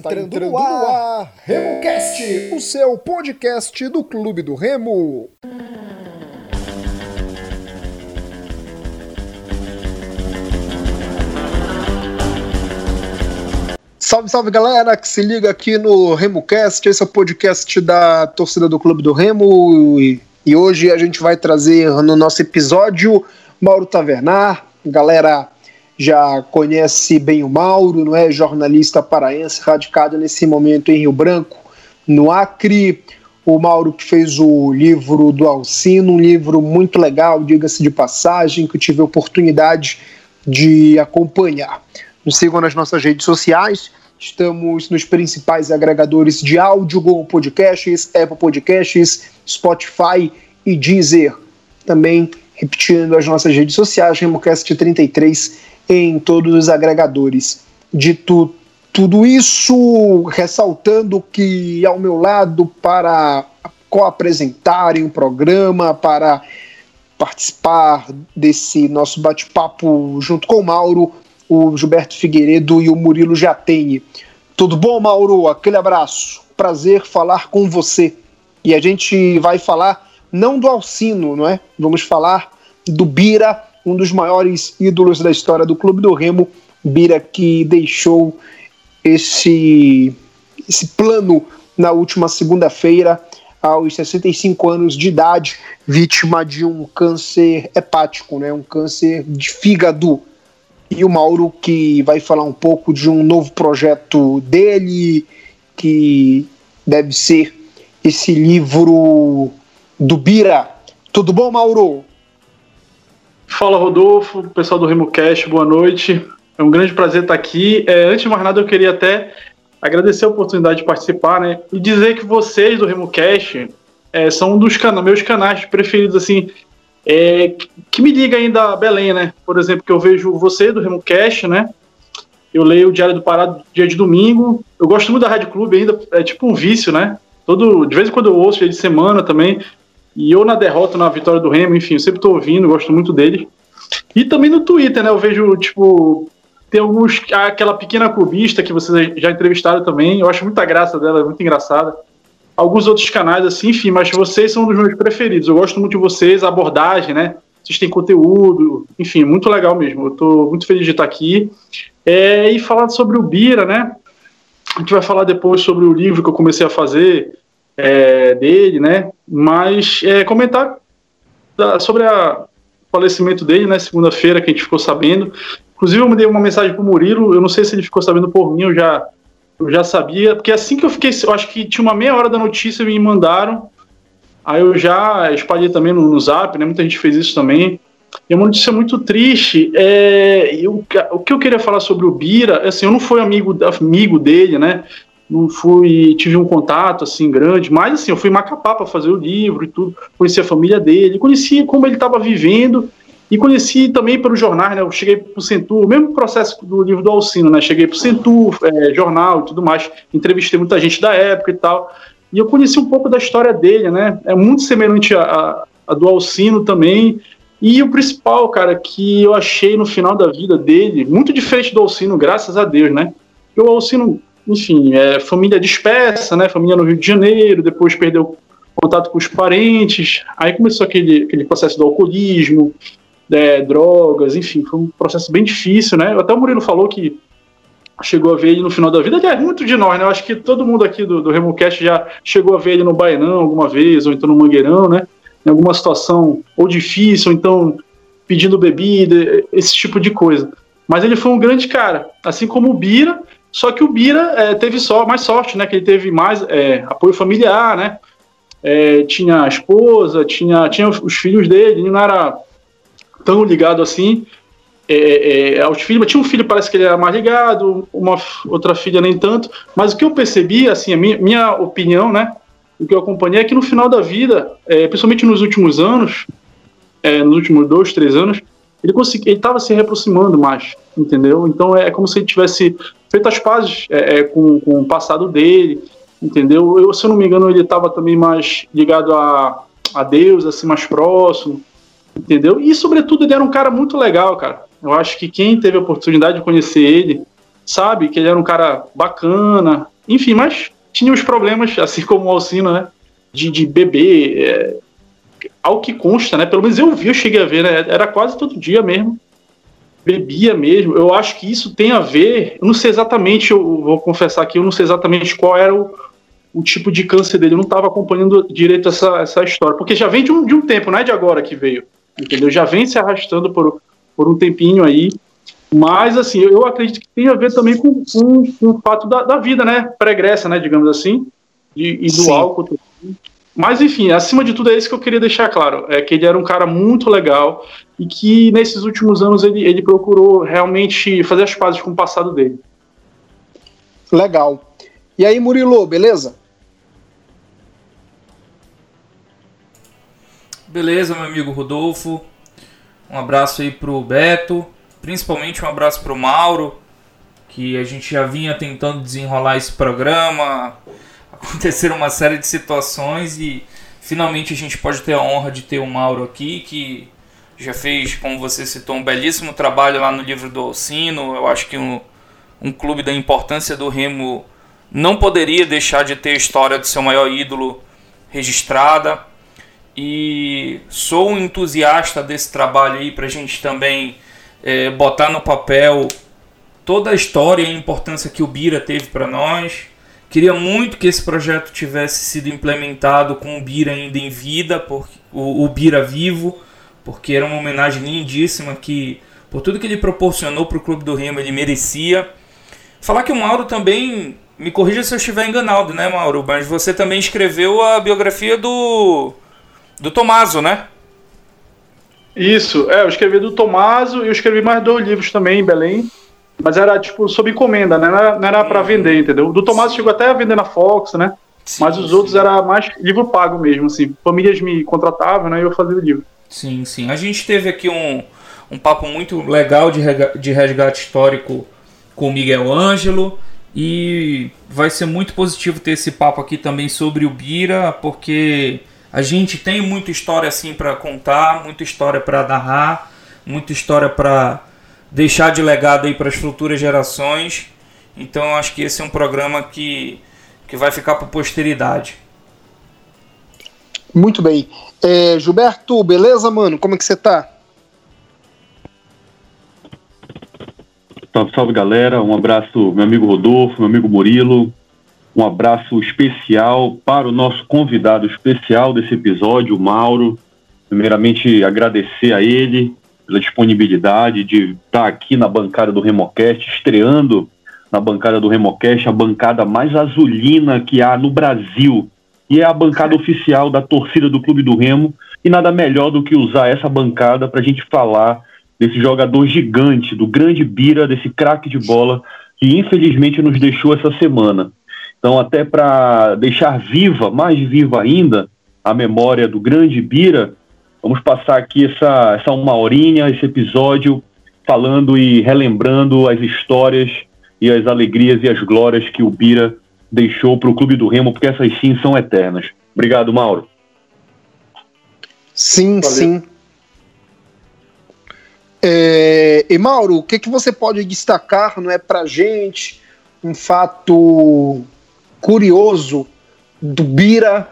Está entrando, entrando no, ar. no ar RemoCast, o seu podcast do Clube do Remo. Salve, salve galera que se liga aqui no RemoCast, esse é o podcast da torcida do Clube do Remo e, e hoje a gente vai trazer no nosso episódio Mauro Tavernar, galera já conhece bem o Mauro, não é? Jornalista paraense, radicado nesse momento em Rio Branco, no Acre. O Mauro que fez o livro do Alcino, um livro muito legal, diga-se de passagem, que eu tive a oportunidade de acompanhar. Nos sigam nas nossas redes sociais. Estamos nos principais agregadores de áudio, Google Podcasts, Apple Podcasts, Spotify e Deezer. Também repetindo as nossas redes sociais, RemoCast33 em todos os agregadores. Dito tudo isso, ressaltando que ao meu lado para co-apresentarem o programa, para participar desse nosso bate-papo junto com o Mauro, o Gilberto Figueiredo e o Murilo Jatene. Tudo bom, Mauro? Aquele abraço. Prazer falar com você. E a gente vai falar não do Alcino, não é? Vamos falar do Bira um dos maiores ídolos da história do Clube do Remo, Bira, que deixou esse, esse plano na última segunda-feira, aos 65 anos de idade, vítima de um câncer hepático, né, um câncer de fígado. E o Mauro que vai falar um pouco de um novo projeto dele, que deve ser esse livro do Bira. Tudo bom, Mauro? Fala Rodolfo, pessoal do RemoCast, boa noite. É um grande prazer estar aqui. É, antes de mais nada, eu queria até agradecer a oportunidade de participar, né? E dizer que vocês do RemoCast é, são um dos meus canais preferidos, assim, é, que me liga ainda a Belém, né? Por exemplo, que eu vejo você do RemoCast, né? Eu leio o Diário do Pará dia de domingo. Eu gosto muito da Rádio Clube ainda, é tipo um vício, né? Todo, de vez em quando eu ouço dia de semana também. E eu na derrota, na vitória do Remo, enfim, eu sempre estou ouvindo, gosto muito dele. E também no Twitter, né? Eu vejo, tipo, tem alguns. Aquela pequena clubista que vocês já entrevistaram também. Eu acho muita graça dela, é muito engraçada. Alguns outros canais, assim, enfim, mas vocês são um dos meus preferidos. Eu gosto muito de vocês, a abordagem, né? Vocês têm conteúdo, enfim, muito legal mesmo. Eu estou muito feliz de estar aqui. É, e falar sobre o Bira, né? A gente vai falar depois sobre o livro que eu comecei a fazer é, dele, né? Mas é, comentar da, sobre o falecimento dele, né? Segunda-feira que a gente ficou sabendo. Inclusive eu mandei uma mensagem pro Murilo, eu não sei se ele ficou sabendo por mim, eu já, eu já sabia, porque assim que eu fiquei, eu acho que tinha uma meia hora da notícia, me mandaram, aí eu já espalhei também no, no Zap, né? Muita gente fez isso também. É uma notícia muito triste. É, eu, o que eu queria falar sobre o Bira, assim, eu não fui amigo, amigo dele, né? Não fui, tive um contato assim grande, mas assim, eu fui Macapá para fazer o livro e tudo, conheci a família dele, conheci como ele estava vivendo e conheci também pelos jornais, né? Eu cheguei para o Centur, mesmo processo do livro do Alcino, né? Cheguei para o Centur, é, jornal e tudo mais, entrevistei muita gente da época e tal, e eu conheci um pouco da história dele, né? É muito semelhante a, a, a do Alcino também. E o principal, cara, que eu achei no final da vida dele, muito diferente do Alcino, graças a Deus, né? O Alcino enfim, é, família dispersa, né? Família no Rio de Janeiro, depois perdeu contato com os parentes, aí começou aquele, aquele processo do alcoolismo, é, drogas, enfim, foi um processo bem difícil, né? Até o Murilo falou que chegou a ver ele no final da vida, aliás, muito de nós, né? Eu acho que todo mundo aqui do, do RemoCast já chegou a ver ele no Bainão alguma vez, ou então no Mangueirão, né? Em alguma situação ou difícil, ou então pedindo bebida, esse tipo de coisa. Mas ele foi um grande cara, assim como o Bira, só que o Bira é, teve só mais sorte, né? Que ele teve mais é, apoio familiar, né? É, tinha a esposa, tinha, tinha os filhos dele, ele não era tão ligado assim é, é, é, aos filhos, mas tinha um filho, parece que ele era mais ligado, uma outra filha nem tanto. Mas o que eu percebi, assim, a minha, minha opinião, né? O que eu acompanhei é que no final da vida, principalmente nos últimos anos, nos últimos dois, três anos, ele estava se reaproximando mais, entendeu? Então é, como se ele tivesse feito as pazes é, é, com, com, o passado dele, entendeu? Eu, se eu não me engano, ele estava também mais ligado a, a Deus, assim, mais próximo, entendeu? E sobretudo ele era um cara muito legal, cara. Eu acho que quem teve a oportunidade de conhecer ele sabe? Que ele era um cara bacana, enfim, mas tinha os problemas, assim como o Alcino, né? De, de beber, é, ao que consta, né? Pelo menos eu vi, eu cheguei a ver, né? Era quase todo dia mesmo. Bebia mesmo. Eu acho que isso tem a ver. Eu não sei exatamente, eu vou confessar aqui, eu não sei exatamente qual era o, o tipo de câncer dele. Eu não estava acompanhando direito essa, essa história. Porque já vem de um, de um tempo, não é de agora que veio. Entendeu? Já vem se arrastando por, por um tempinho aí. Mas, assim, eu acredito que tem a ver também com, com, com o fato da, da, vida, né? Pregressa, né? Digamos assim. E, e do Sim. álcool. Mas, enfim, acima de tudo é isso que eu queria deixar claro. É que ele era um cara muito legal e que nesses últimos anos ele, ele procurou realmente fazer as pazes com o passado dele. Legal. E aí, Murilo, beleza? Beleza, meu amigo Rodolfo. Um abraço aí pro Beto. Principalmente um abraço pro Mauro, que a gente já vinha tentando desenrolar esse programa. Aconteceram uma série de situações e finalmente a gente pode ter a honra de ter o Mauro aqui, que já fez, como você citou, um belíssimo trabalho lá no livro do Alcino. Eu acho que um, um clube da importância do Remo não poderia deixar de ter a história do seu maior ídolo registrada. E sou um entusiasta desse trabalho aí para a gente também é, botar no papel toda a história e a importância que o Bira teve para nós. Queria muito que esse projeto tivesse sido implementado com o Bira ainda em vida, o, o Bira vivo, porque era uma homenagem lindíssima que, por tudo que ele proporcionou para o Clube do Remo, ele merecia. Falar que o Mauro também, me corrija se eu estiver enganado, né, Mauro? Mas você também escreveu a biografia do, do Tomaso, né? Isso, é, eu escrevi do Tomaso e eu escrevi mais dois livros também em Belém. Mas era tipo sob encomenda, né? Não era, não era pra vender, entendeu? Do Tomaso chegou até a vender na Fox, né? Sim, mas os sim. outros era mais livro pago mesmo, assim. Famílias me contratavam, né? E eu fazia o livro. Sim, sim. A gente teve aqui um, um papo muito legal de, de resgate histórico com o Miguel Ângelo. E vai ser muito positivo ter esse papo aqui também sobre o Bira, porque a gente tem muita história assim para contar, muita história para narrar, muita história para deixar de legado aí para as futuras gerações. Então acho que esse é um programa que, que vai ficar para posteridade. Muito bem. É, Gilberto, beleza, mano? Como é que você tá? Salve, salve galera. Um abraço, meu amigo Rodolfo, meu amigo Murilo, um abraço especial para o nosso convidado especial desse episódio, o Mauro. Primeiramente, agradecer a ele pela disponibilidade de estar aqui na bancada do Remocast, estreando na bancada do Remocast, a bancada mais azulina que há no Brasil. E é a bancada oficial da torcida do Clube do Remo. E nada melhor do que usar essa bancada para a gente falar desse jogador gigante, do grande Bira, desse craque de bola que infelizmente nos deixou essa semana. Então, até para deixar viva, mais viva ainda, a memória do grande Bira, vamos passar aqui essa, essa uma horinha, esse episódio, falando e relembrando as histórias e as alegrias e as glórias que o Bira deixou para o Clube do Remo, porque essas sim são eternas. Obrigado, Mauro. Sim, Valeu. sim. É, e Mauro, o que, que você pode destacar, não é, para gente, um fato curioso do Bira.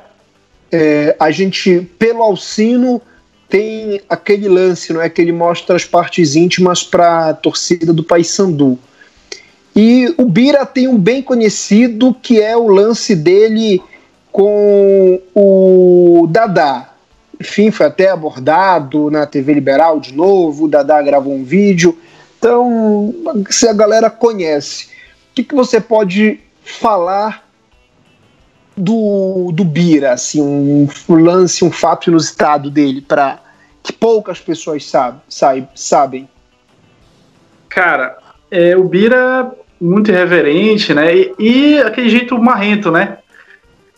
É, a gente, pelo Alcino, tem aquele lance, não é? Que ele mostra as partes íntimas para a torcida do Paysandu. E o Bira tem um bem conhecido que é o lance dele com o Dadá. Enfim, foi até abordado na TV Liberal de novo. O Dadá gravou um vídeo. Então, se a galera conhece, o que, que você pode falar do, do Bira, assim, um lance, um fato inusitado dele para que poucas pessoas sabe, sabe, sabem? Cara, é, o Bira muito irreverente, né? E, e, aquele jeito marrento, né?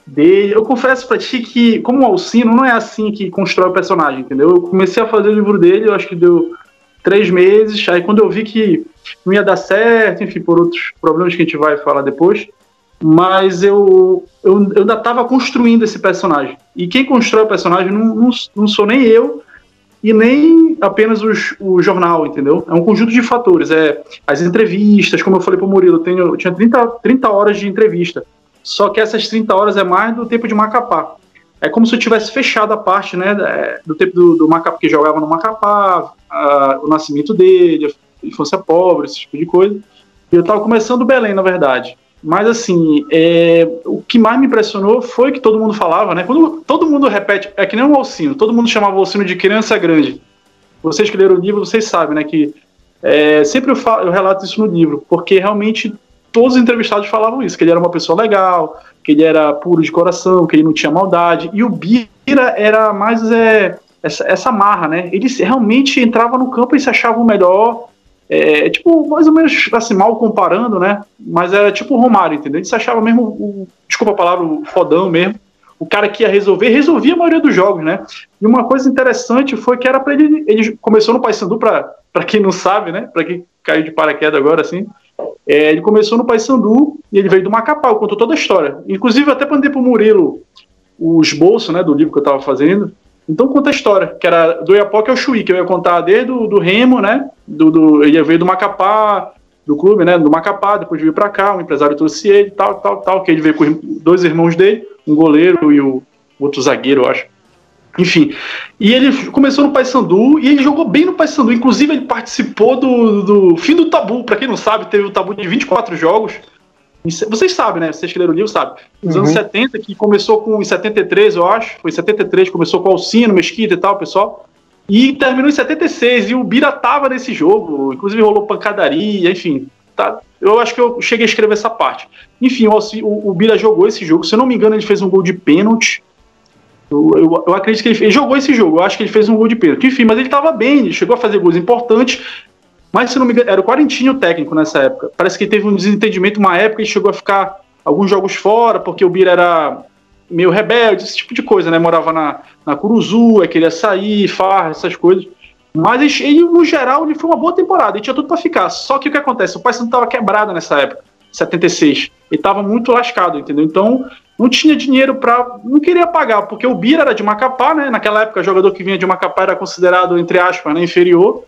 Dele. Eu confesso pra ti que, como o Alcino, não é assim que constrói o personagem, entendeu? Eu comecei a fazer o livro dele, eu acho que deu três meses. Aí quando eu vi que não ia dar certo, enfim, por outros problemas que a gente vai falar depois, mas eu, eu, eu ainda estava construindo esse personagem. E quem constrói o personagem não, não, não, sou nem eu, e nem apenas os, o jornal, entendeu? É um conjunto de fatores. É as entrevistas, como eu falei para o Murilo, eu, tenho, eu tinha 30, 30 horas de entrevista. Só que essas 30 horas é mais do tempo de Macapá. É como se eu tivesse fechado a parte né, do tempo do, do Macapá, que jogava no Macapá, a, o nascimento dele, a infância pobre, esse tipo de coisa. E eu estava começando Belém, na verdade. Mas assim, é, o que mais me impressionou foi que todo mundo falava, né? Quando todo mundo repete, é que nem um Alcino, todo mundo chamava o Alcino de criança grande. Vocês que leram o livro, vocês sabem, né? Que é, sempre eu, falo, eu relato isso no livro, porque realmente todos os entrevistados falavam isso, que ele era uma pessoa legal, que ele era puro de coração, que ele não tinha maldade. E o Bira era mais é, essa, essa marra, né? Ele realmente entrava no campo e se achava o melhor, é, tipo, mais ou menos assim, mal comparando, né? Mas era tipo o Romário, entendeu? Ele se achava mesmo, o, desculpa a palavra, o fodão mesmo. O cara que ia resolver, resolvia a maioria dos jogos, né? E uma coisa interessante foi que era para ele. Ele começou no Paysandu, para quem não sabe, né? Para quem caiu de paraquedas agora, assim. É, ele começou no Paysandu e ele veio do Macapá, contou toda a história. Inclusive, até mandei pro Murilo o esboço, né, do livro que eu estava fazendo. Então conta a história, que era do Iapoque ao Chuí, que eu ia contar desde o do Remo, né? Do, do, ele veio do Macapá, do clube, né? Do Macapá, depois veio para cá, o empresário trouxe ele, tal, tal, tal, que ele veio com dois irmãos dele, um goleiro e o outro zagueiro, eu acho. Enfim, e ele começou no Paysandu e ele jogou bem no Paysandu. Inclusive, ele participou do, do fim do tabu. Para quem não sabe, teve o tabu de 24 jogos vocês sabem, né? Vocês que leram o livro sabem. Nos uhum. anos 70, que começou com. Em 73, eu acho. Foi em 73, começou com Alcino, Mesquita e tal, pessoal. E terminou em 76. E o Bira tava nesse jogo. Inclusive rolou pancadaria, enfim. Tá, eu acho que eu cheguei a escrever essa parte. Enfim, o, o, o Bira jogou esse jogo. Se eu não me engano, ele fez um gol de pênalti. Eu, eu, eu, acredito que ele, ele, jogou esse jogo. Eu acho que ele fez um gol de pênalti. Enfim, mas ele estava bem, ele chegou a fazer gols importantes. Mas se não me engano, era o Quarentinho técnico nessa época. Parece que teve um desentendimento uma época e chegou a ficar alguns jogos fora, porque o Bira era meio rebelde, esse tipo de coisa, né? Morava na, na Curuzu, queria sair, farra, essas coisas. Mas ele, no geral, ele foi uma boa temporada, ele tinha tudo para ficar. Só que o que acontece? O Paysandu estava quebrado nessa época, 76. Ele estava muito lascado, entendeu? Então, não tinha dinheiro para. Não queria pagar, porque o Bira era de Macapá, né? Naquela época, jogador que vinha de Macapá era considerado, entre aspas, né, inferior.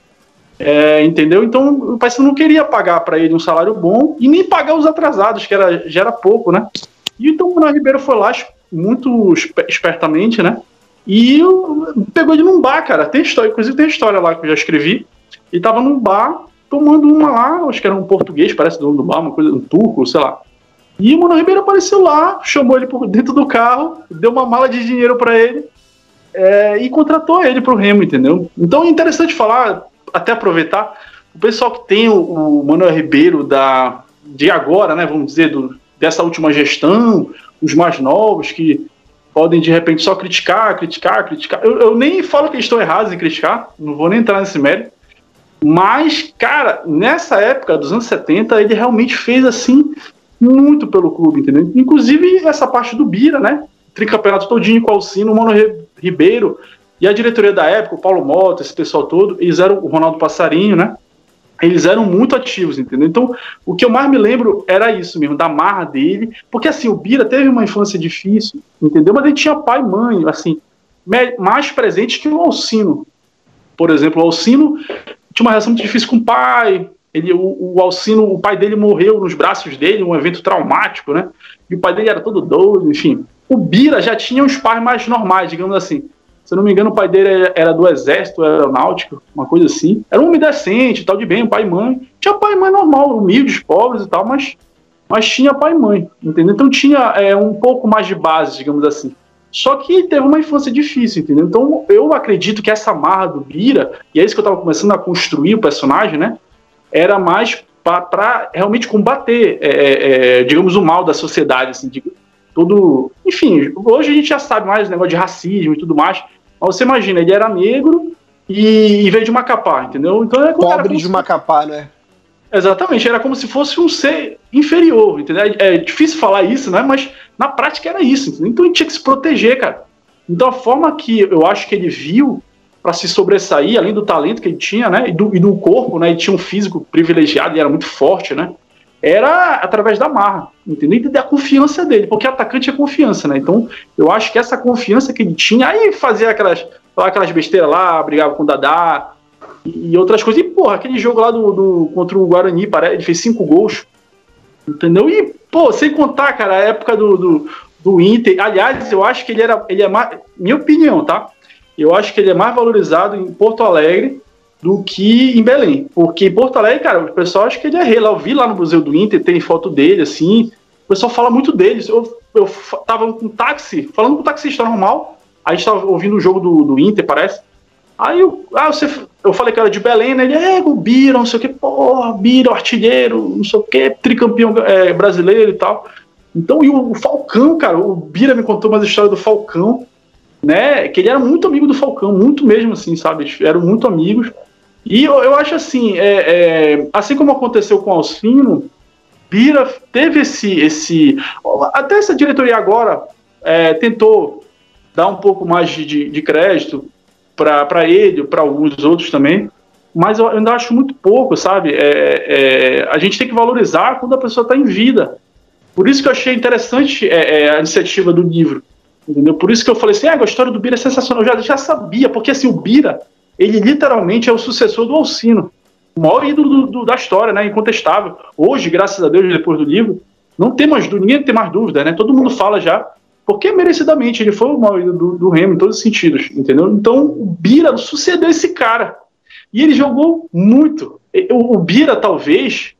É, entendeu? Então o Paysandu não queria pagar para ele um salário bom e nem pagar os atrasados, que era, já era pouco, né? E então o Manuel Ribeiro foi lá muito espertamente, né? E pegou ele num bar, cara. Tem história, inclusive tem história lá que eu já escrevi. Ele tava num bar tomando uma lá, acho que era um português, parece dono do bar, uma coisa, um turco, sei lá. E o Mano Ribeiro apareceu lá, chamou ele por dentro do carro, deu uma mala de dinheiro para ele é, e contratou ele pro Remo, entendeu? Então é interessante falar, até aproveitar, o pessoal que tem o, o Manuel Ribeiro da, de agora, né, vamos dizer, do, dessa última gestão, os mais novos que podem de repente só criticar, criticar, criticar. Eu, eu nem falo que estão errados em criticar, não vou nem entrar nesse mérito. Mas, cara, nessa época dos anos 70, ele realmente fez assim muito pelo clube, entendeu? Inclusive essa parte do Bira, né? Tricampeonato todinho com o Alcino, o Mano Ribeiro e a diretoria da época, o Paulo Mota, esse pessoal todo, eles eram o Ronaldo Passarinho, né? Eles eram muito ativos, entendeu? Então, o que eu mais me lembro era isso mesmo, da marra dele, porque assim, o Bira teve uma infância difícil, entendeu? Mas ele tinha pai e mãe, assim, mais presentes que o Alcino. Por exemplo, o Alcino tinha uma relação muito difícil com o pai, ele, o, o Alcino, o pai dele morreu nos braços dele, um evento traumático, né? E o pai dele era todo doido, enfim. O Bira já tinha uns pais mais normais, digamos assim. Se eu não me engano, o pai dele era do exército aeronáutico, uma coisa assim. Era um homem decente, tal de bem, pai e mãe. Tinha pai e mãe normal, humildes, pobres e tal, mas, mas tinha pai e mãe, entendeu? Então tinha é, um pouco mais de base, digamos assim. Só que teve uma infância difícil, entendeu? Então eu acredito que essa marra do Bira, e é isso que eu estava começando a construir o personagem, né? Era mais para realmente combater, é, é, é, digamos, o mal da sociedade, assim, de, todo. Enfim, hoje a gente já sabe mais o negócio de racismo e tudo mais. Mas você imagina, ele era negro e, e veio de Macapá, entendeu? Então é Pobre de Macapá, né? Exatamente, era como se fosse um ser inferior, entendeu? É, é difícil falar isso, né? Mas na prática era isso, entendeu? Então ele tinha que se proteger, cara. Então a forma que eu acho que ele viu para se sobressair, além do talento que ele tinha, né? E do, e do corpo, né? Ele tinha um físico privilegiado e era muito forte, né? Era através da marra, entendeu? E da confiança dele, porque atacante é confiança, né? Então, eu acho que essa confiança que ele tinha, aí fazia aquelas aquelas besteiras lá, brigava com o Dadá e, outras coisas. E, porra, aquele jogo lá do, do contra o Guarani, ele fez cinco gols. Entendeu? E, pô, sem contar, cara, a época do, do, do Inter. Aliás, eu acho que ele era. Ele é mais. Minha opinião, tá? Eu acho que ele é mais valorizado em Porto Alegre do que em Belém. Porque em Porto Alegre, cara, o pessoal acha que ele é rei lá. Eu vi lá no Museu do Inter, tem foto dele, assim. O pessoal fala muito dele. Eu, eu tava com um táxi, falando com um taxista normal. A gente tava ouvindo o jogo do, do Inter, parece. Aí eu, ah, você, eu falei que era de Belém, né? Ele é, o Bira, não sei o que, porra, Bira, artilheiro, não sei o que, tricampeão é, brasileiro e tal. Então, e o, o, Falcão, cara, o Bira me contou umas histórias do Falcão, né? Que ele era muito amigo do Falcão, muito mesmo, assim, sabe? Eram muito amigos. E eu, eu acho assim, é, é, assim como aconteceu com Alcino, Bira teve esse, esse. Até essa diretoria agora é, tentou dar um pouco mais de, de, de crédito para ele, para alguns outros também, mas eu ainda acho muito pouco, sabe? É, é, a gente tem que valorizar quando a pessoa está em vida. Por isso que eu achei interessante é, é, a iniciativa do livro, entendeu? Por isso que eu falei assim, ah, a história do Bira é sensacional. Eu já, já sabia, porque assim, o Bira, ele literalmente é o sucessor do Alcino, o maior ídolo do, do, da história, né? Incontestável. Hoje, graças a Deus, depois do livro, não tem mais ninguém tem mais dúvida, né? Todo mundo fala já porque merecidamente, ele foi o maior do, do Remo em todos os sentidos, entendeu? Então o Bira sucedeu esse cara. E ele jogou muito. O, o Bira, talvez,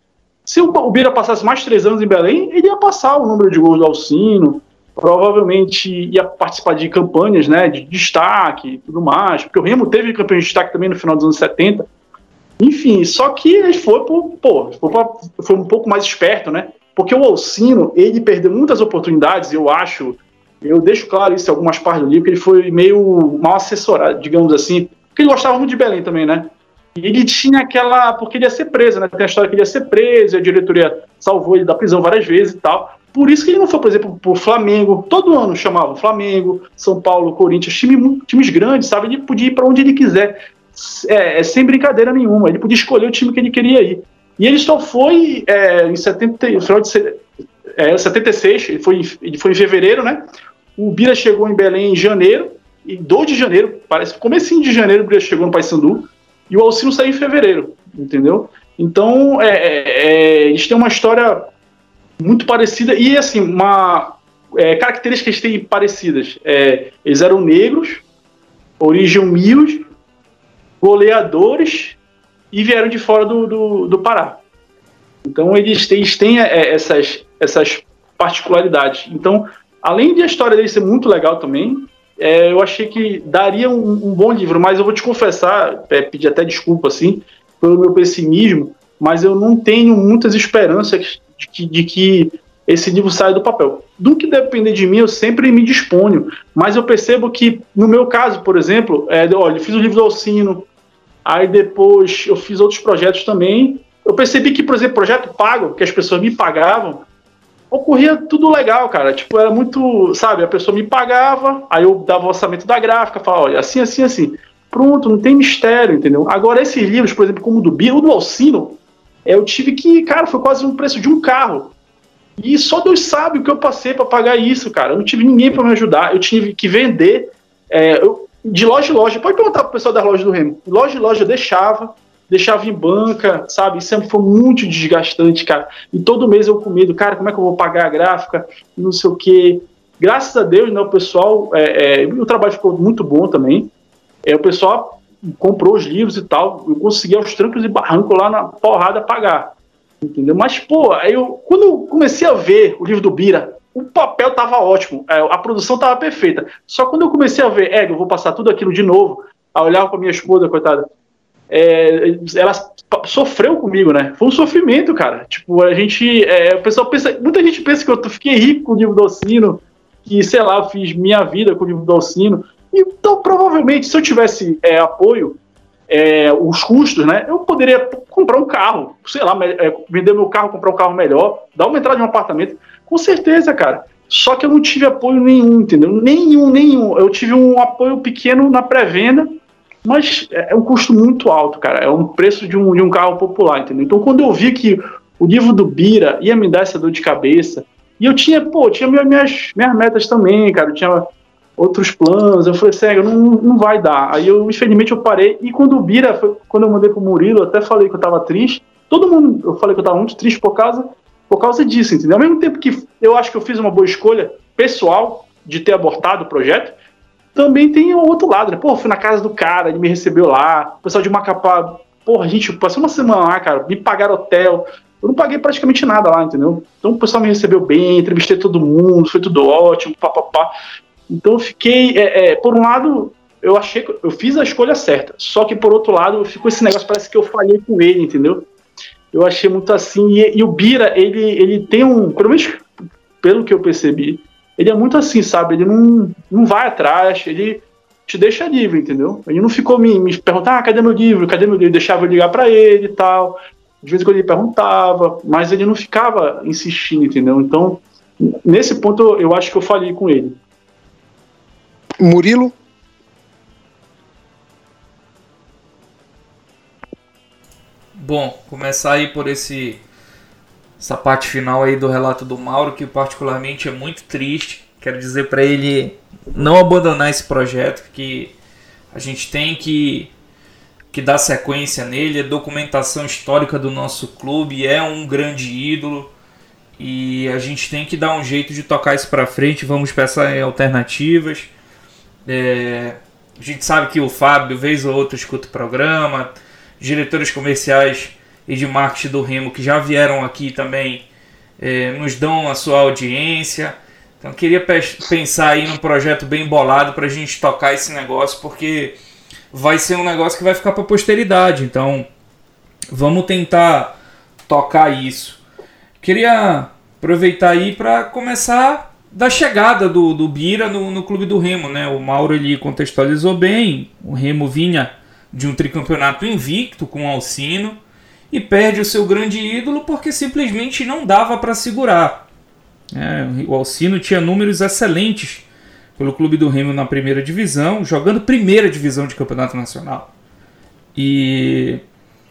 se o, o, Bira passasse mais três anos em Belém, ele ia passar o número de gols do Alcino, provavelmente ia participar de campanhas né, de destaque e tudo mais, porque o Remo teve campanha de destaque também no final dos anos 70. Enfim, só que ele foi, pô, foi um pouco mais esperto, né? Porque o Alcino, ele perdeu muitas oportunidades, eu acho, eu deixo claro isso em algumas partes do livro, que ele foi meio mal assessorado, digamos assim, porque ele gostava muito de Belém também, né? E ele tinha aquela. Porque ele ia ser preso, né? Tem a história que ele ia ser preso, a diretoria salvou ele da prisão várias vezes e tal. Por isso que ele não foi, por exemplo, pro Flamengo. Todo ano chamavam Flamengo, São Paulo, Corinthians, time, times grandes, sabe? Ele podia ir para onde ele quiser. É, é, sem brincadeira nenhuma. Ele podia escolher o time que ele queria ir. E ele só foi é, em 70, final de é, 76, ele foi, ele foi em fevereiro, né? O Bira chegou em Belém em janeiro, e 2 de janeiro, parece que comecinho de janeiro o Bira chegou no Paysandu, e o Alcino saiu em fevereiro, entendeu? Então, é, é, é, eles têm uma história muito parecida, e assim, uma é, características que eles têm parecidas. É, eles eram negros, origem humilde, goleadores, e vieram de fora do, do, do Pará. Então, eles têm, eles têm é, essas, essas particularidades. Então, além de a história dele ser muito legal também, é, eu achei que daria um, um, bom livro, mas eu vou te confessar, é, pedir até desculpa assim, pelo meu pessimismo, mas eu não tenho muitas esperanças de que, de que esse livro saia do papel. Do que depender de mim, eu sempre me disponho, mas eu percebo que, no meu caso, por exemplo, é, olha, eu fiz o livro do Alcino, aí depois eu fiz outros projetos também, eu percebi que, por exemplo, projeto pago, que as pessoas me pagavam, ocorria tudo legal, cara. Tipo, era muito, sabe, a pessoa me pagava, aí eu dava o orçamento da gráfica, falava, olha, assim, assim, assim. Pronto, não tem mistério, entendeu? Agora, esses livros, por exemplo, como o do Bia, o do Alcino, eu tive que, cara, foi quase um preço de um carro. E só Deus sabe o que eu passei para pagar isso, cara. Eu não tive ninguém para me ajudar. Eu tive que vender é, eu, de loja em loja. Pode perguntar pro pessoal da loja do Remo. Loja em loja eu deixava, deixava em banca, sabe? Sempre foi muito desgastante, cara. E todo mês eu com medo, cara, como é que eu vou pagar a gráfica? Não sei o quê. Graças a Deus, né, o pessoal, é, é, o trabalho ficou muito bom também. É, o pessoal comprou os livros e tal, eu consegui aos trancos e barrancos lá na porrada pagar. Entendeu? Mas, pô, aí eu, quando eu comecei a ver o livro do Bira, o papel tava ótimo, é, a produção tava perfeita. Só quando eu comecei a ver, é, eu vou passar tudo aquilo de novo, a olhar com a minha esposa, coitada, é, ela sofreu comigo, né? Foi um sofrimento, cara. Tipo, a gente. É, o pessoal pensa. Muita gente pensa que eu fiquei rico com o livro do Alcino, que, sei lá, eu fiz minha vida com o livro do Alcino. Então, provavelmente, se eu tivesse é, apoio, é, os custos, né? Eu poderia comprar um carro, sei lá, é, vender meu carro, comprar um carro melhor, dar uma entrada em um apartamento. Com certeza, cara. Só que eu não tive apoio nenhum, entendeu? Nenhum, nenhum. Eu tive um apoio pequeno na pré-venda mas é, um custo muito alto, cara. É um preço de um, de um carro popular, entendeu? Então, quando eu vi que o livro do Bira ia me dar essa dor de cabeça, e eu tinha, pô, tinha minhas, minhas metas também, cara. Eu tinha outros planos. Eu falei, sério, não, não vai dar. Aí eu, infelizmente, eu parei. E quando o Bira, foi, quando eu mandei pro Murilo, até falei que eu tava triste. Todo mundo, eu falei que eu tava muito triste por causa, por causa disso, entendeu? Ao mesmo tempo que eu acho que eu fiz uma boa escolha pessoal de ter abortado o projeto, também tem o outro lado, né? Pô, fui na casa do cara, ele me recebeu lá, o pessoal de Macapá, porra, gente, passei uma semana lá, cara, me pagaram hotel, eu não paguei praticamente nada lá, entendeu? Então o pessoal me recebeu bem, entrevistei todo mundo, foi tudo ótimo, papapá. Então eu fiquei, é, é, por um lado, eu achei que eu fiz a escolha certa. Só que por outro lado, ficou esse negócio, parece que eu falhei com ele, entendeu? Eu achei muito assim. E, e, o Bira, ele, ele tem um. Pelo menos pelo que eu percebi, ele é muito assim, sabe? Ele não, não vai atrás, ele te deixa livre, entendeu? Ele não ficou me, me perguntando, ah, cadê meu livro? Cadê meu livro? Deixava eu ligar para ele e tal. De vez em quando ele perguntava, mas ele não ficava insistindo, entendeu? Então, nesse ponto, eu acho que eu falhei com ele. Murilo? Bom, começar aí por esse essa parte final aí do relato do Mauro, que particularmente é muito triste. Quero dizer para ele não abandonar esse projeto, que a gente tem que, que dar sequência nele. É documentação histórica do nosso clube, é um grande ídolo e a gente tem que dar um jeito de tocar isso para frente. Vamos pensar em alternativas. É, a gente sabe que o Fábio, vez ou outra, escuta o programa. Diretores comerciais e de marketing do Remo que já vieram aqui também é, nos dão a sua audiência. Então queria pensar aí num projeto bem bolado para a gente tocar esse negócio, porque vai ser um negócio que vai ficar para posteridade. Então vamos tentar tocar isso. Queria aproveitar aí para começar da chegada do, do Bira no, no clube do Remo, né? O Mauro ele contextualizou bem. O Remo vinha de um tricampeonato invicto com o Alcino e perde o seu grande ídolo porque simplesmente não dava para segurar. É, o Alcino tinha números excelentes pelo clube do Remo na primeira divisão, jogando primeira divisão de campeonato nacional. E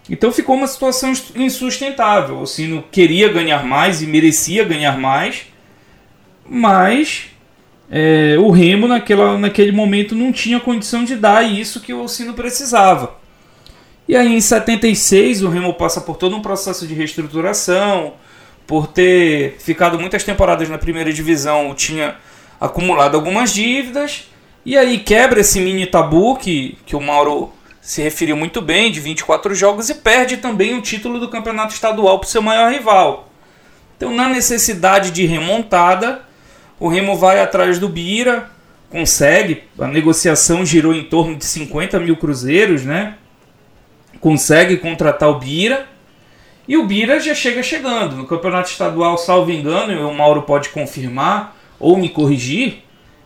então ficou uma situação insustentável. O Alcino queria ganhar mais e merecia ganhar mais mas é, o Remo naquela, naquele momento não tinha condição de dar isso que o Alcino precisava. E aí em 76 o Remo passa por todo um processo de reestruturação, por ter ficado muitas temporadas na primeira divisão, tinha acumulado algumas dívidas, e aí quebra esse mini tabu que, que o Mauro se referiu muito bem, de 24 jogos, e perde também o título do campeonato estadual para o seu maior rival. Então, na necessidade de remontada, o Remo vai atrás do Bira, consegue. A negociação girou em torno de 50 mil cruzeiros, né? Consegue contratar o Bira. E o Bira já chega chegando. No campeonato estadual, salvo engano, o Mauro pode confirmar ou me corrigir.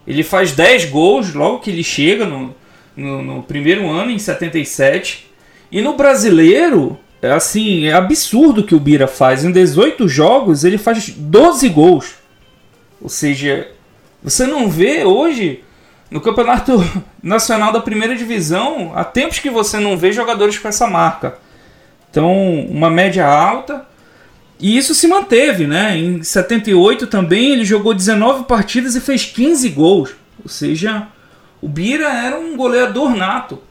Ele faz 10 gols logo que ele chega no, no, no primeiro ano, em 77. E no brasileiro, é assim, é absurdo que o Bira faz. Em 18 jogos, ele faz 12 gols. Ou seja, você não vê hoje no Campeonato Nacional da Primeira Divisão, há tempos que você não vê jogadores com essa marca. Então, uma média alta. E isso se manteve, né? Em 78 também ele jogou 19 partidas e fez 15 gols. Ou seja, o Bira era um goleador nato.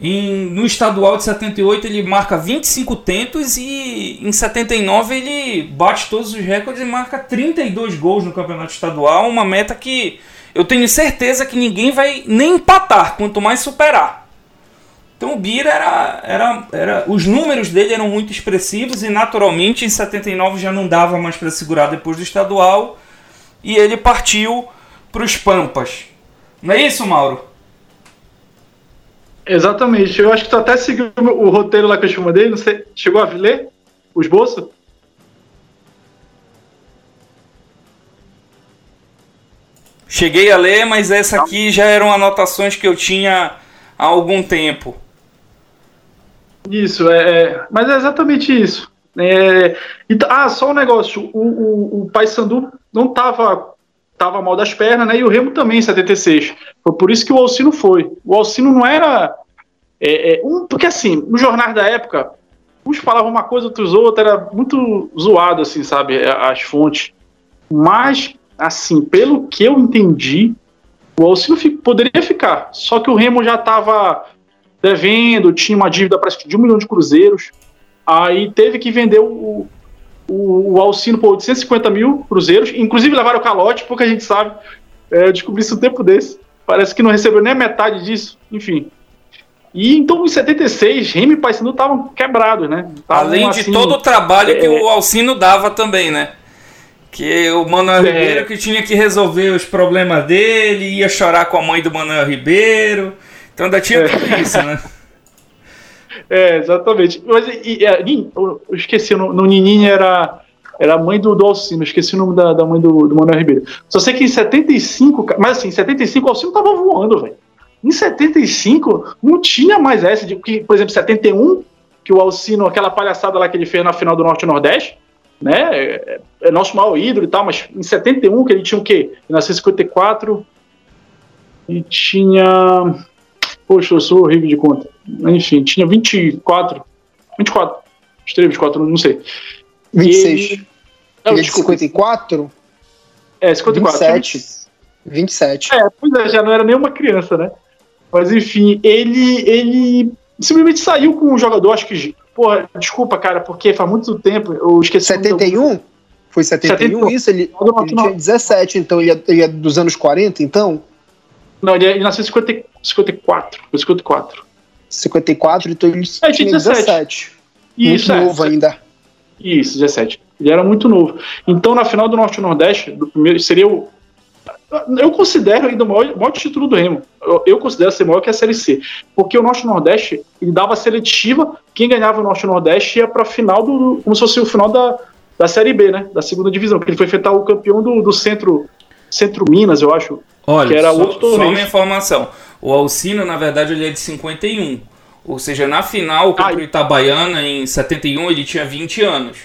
Em, no estadual de 78 ele marca 25 tentos e em 79 ele bate todos os recordes e marca 32 gols no campeonato estadual, uma meta que eu tenho certeza que ninguém vai nem empatar, quanto mais superar. Então o Bira era, era, era os números dele eram muito expressivos e naturalmente em 79 já não dava mais para segurar depois do estadual e ele partiu para os Pampas. Não é isso, Mauro? Exatamente. Eu acho que tu até seguiu o roteiro lá que eu te mandei. Não sei, chegou a ler o esboço? Cheguei a ler, mas essa aqui já eram anotações que eu tinha há algum tempo. Isso, é, é mas é exatamente isso. É, então, ah, só um negócio. O, o, o Paysandu não estava tava mal das pernas, né? E o Remo também em 76. Foi por isso que o Alcino foi. O Alcino não era. É, é, um, porque assim, no jornal da época, uns falavam uma coisa, outros outra, era muito zoado, assim, sabe? As fontes. Mas, assim, pelo que eu entendi, o Alcino poderia ficar. Só que o Remo já estava devendo, tinha uma dívida parece de um milhão de cruzeiros. Aí teve que vender o, o, o Alcino por 850 mil cruzeiros. Inclusive levaram o calote, porque a gente sabe. É, eu descobri isso um tempo desse. Parece que não recebeu nem a metade disso. Enfim. E então em 76, Remo e Paysandu estavam quebrados, né? Tavam, Além de assim, todo o trabalho é... que o Alcino dava também, né? Que o Manuel é... Ribeiro que tinha que resolver os problemas dele, ia chorar com a mãe do Manuel Ribeiro. Então ainda tinha é. tudo isso, né? É, exatamente. Mas e, é, eu esqueci, no, no Nininha era, era a mãe do, do Alcino, esqueci o nome da, da mãe do, do Manuel Ribeiro. Só sei que em 75, mas assim, em 75 o Alcino tava voando, velho. Em 75 não tinha mais essa de que, por exemplo, 71, que o Alcino, aquela palhaçada lá que ele fez na final do Norte e Nordeste, né? É, é nosso maior ídolo e tal, mas em 71, que ele tinha o quê? Ele nasceu em 54 e tinha. Poxa, eu sou horrível de conta. Enfim, tinha 24. 24. Estrela 24, não sei. 26. Ele... Não, ele é de 54? É, 54. 27. 27. É, pois é, já não era nenhuma criança, né? Mas enfim, ele, ele simplesmente saiu com um jogador, acho que Porra, desculpa, cara, porque faz muito tempo, eu esqueci. 71? Foi 71, 71 isso? Ele, ele tinha 17, então ele é, ele é, dos anos 40, então? Não, ele, ele nasceu em 50, 54. 54. 54, então ele é, tinha 17. 17. Isso, muito é, novo ainda. Isso, 17. Ele era muito novo. Então, na final do Norte e Nordeste, do primeiro, seria o eu considero ainda o maior, maior título do Remo. Eu, eu, considero ser maior que a Série C. Porque o Norte Nordeste, ele dava seletiva, quem ganhava o Norte Nordeste ia para a final do. como se fosse o final da, da Série B, né? Da segunda divisão. Que ele foi enfrentar o campeão do, do centro, centro Minas, eu acho. Olha, que era só, outro torneio. só uma informação. O Alcino, na verdade, ele é de 51. Ou seja, na final contra o Itabaiana, em 71, ele tinha 20 anos.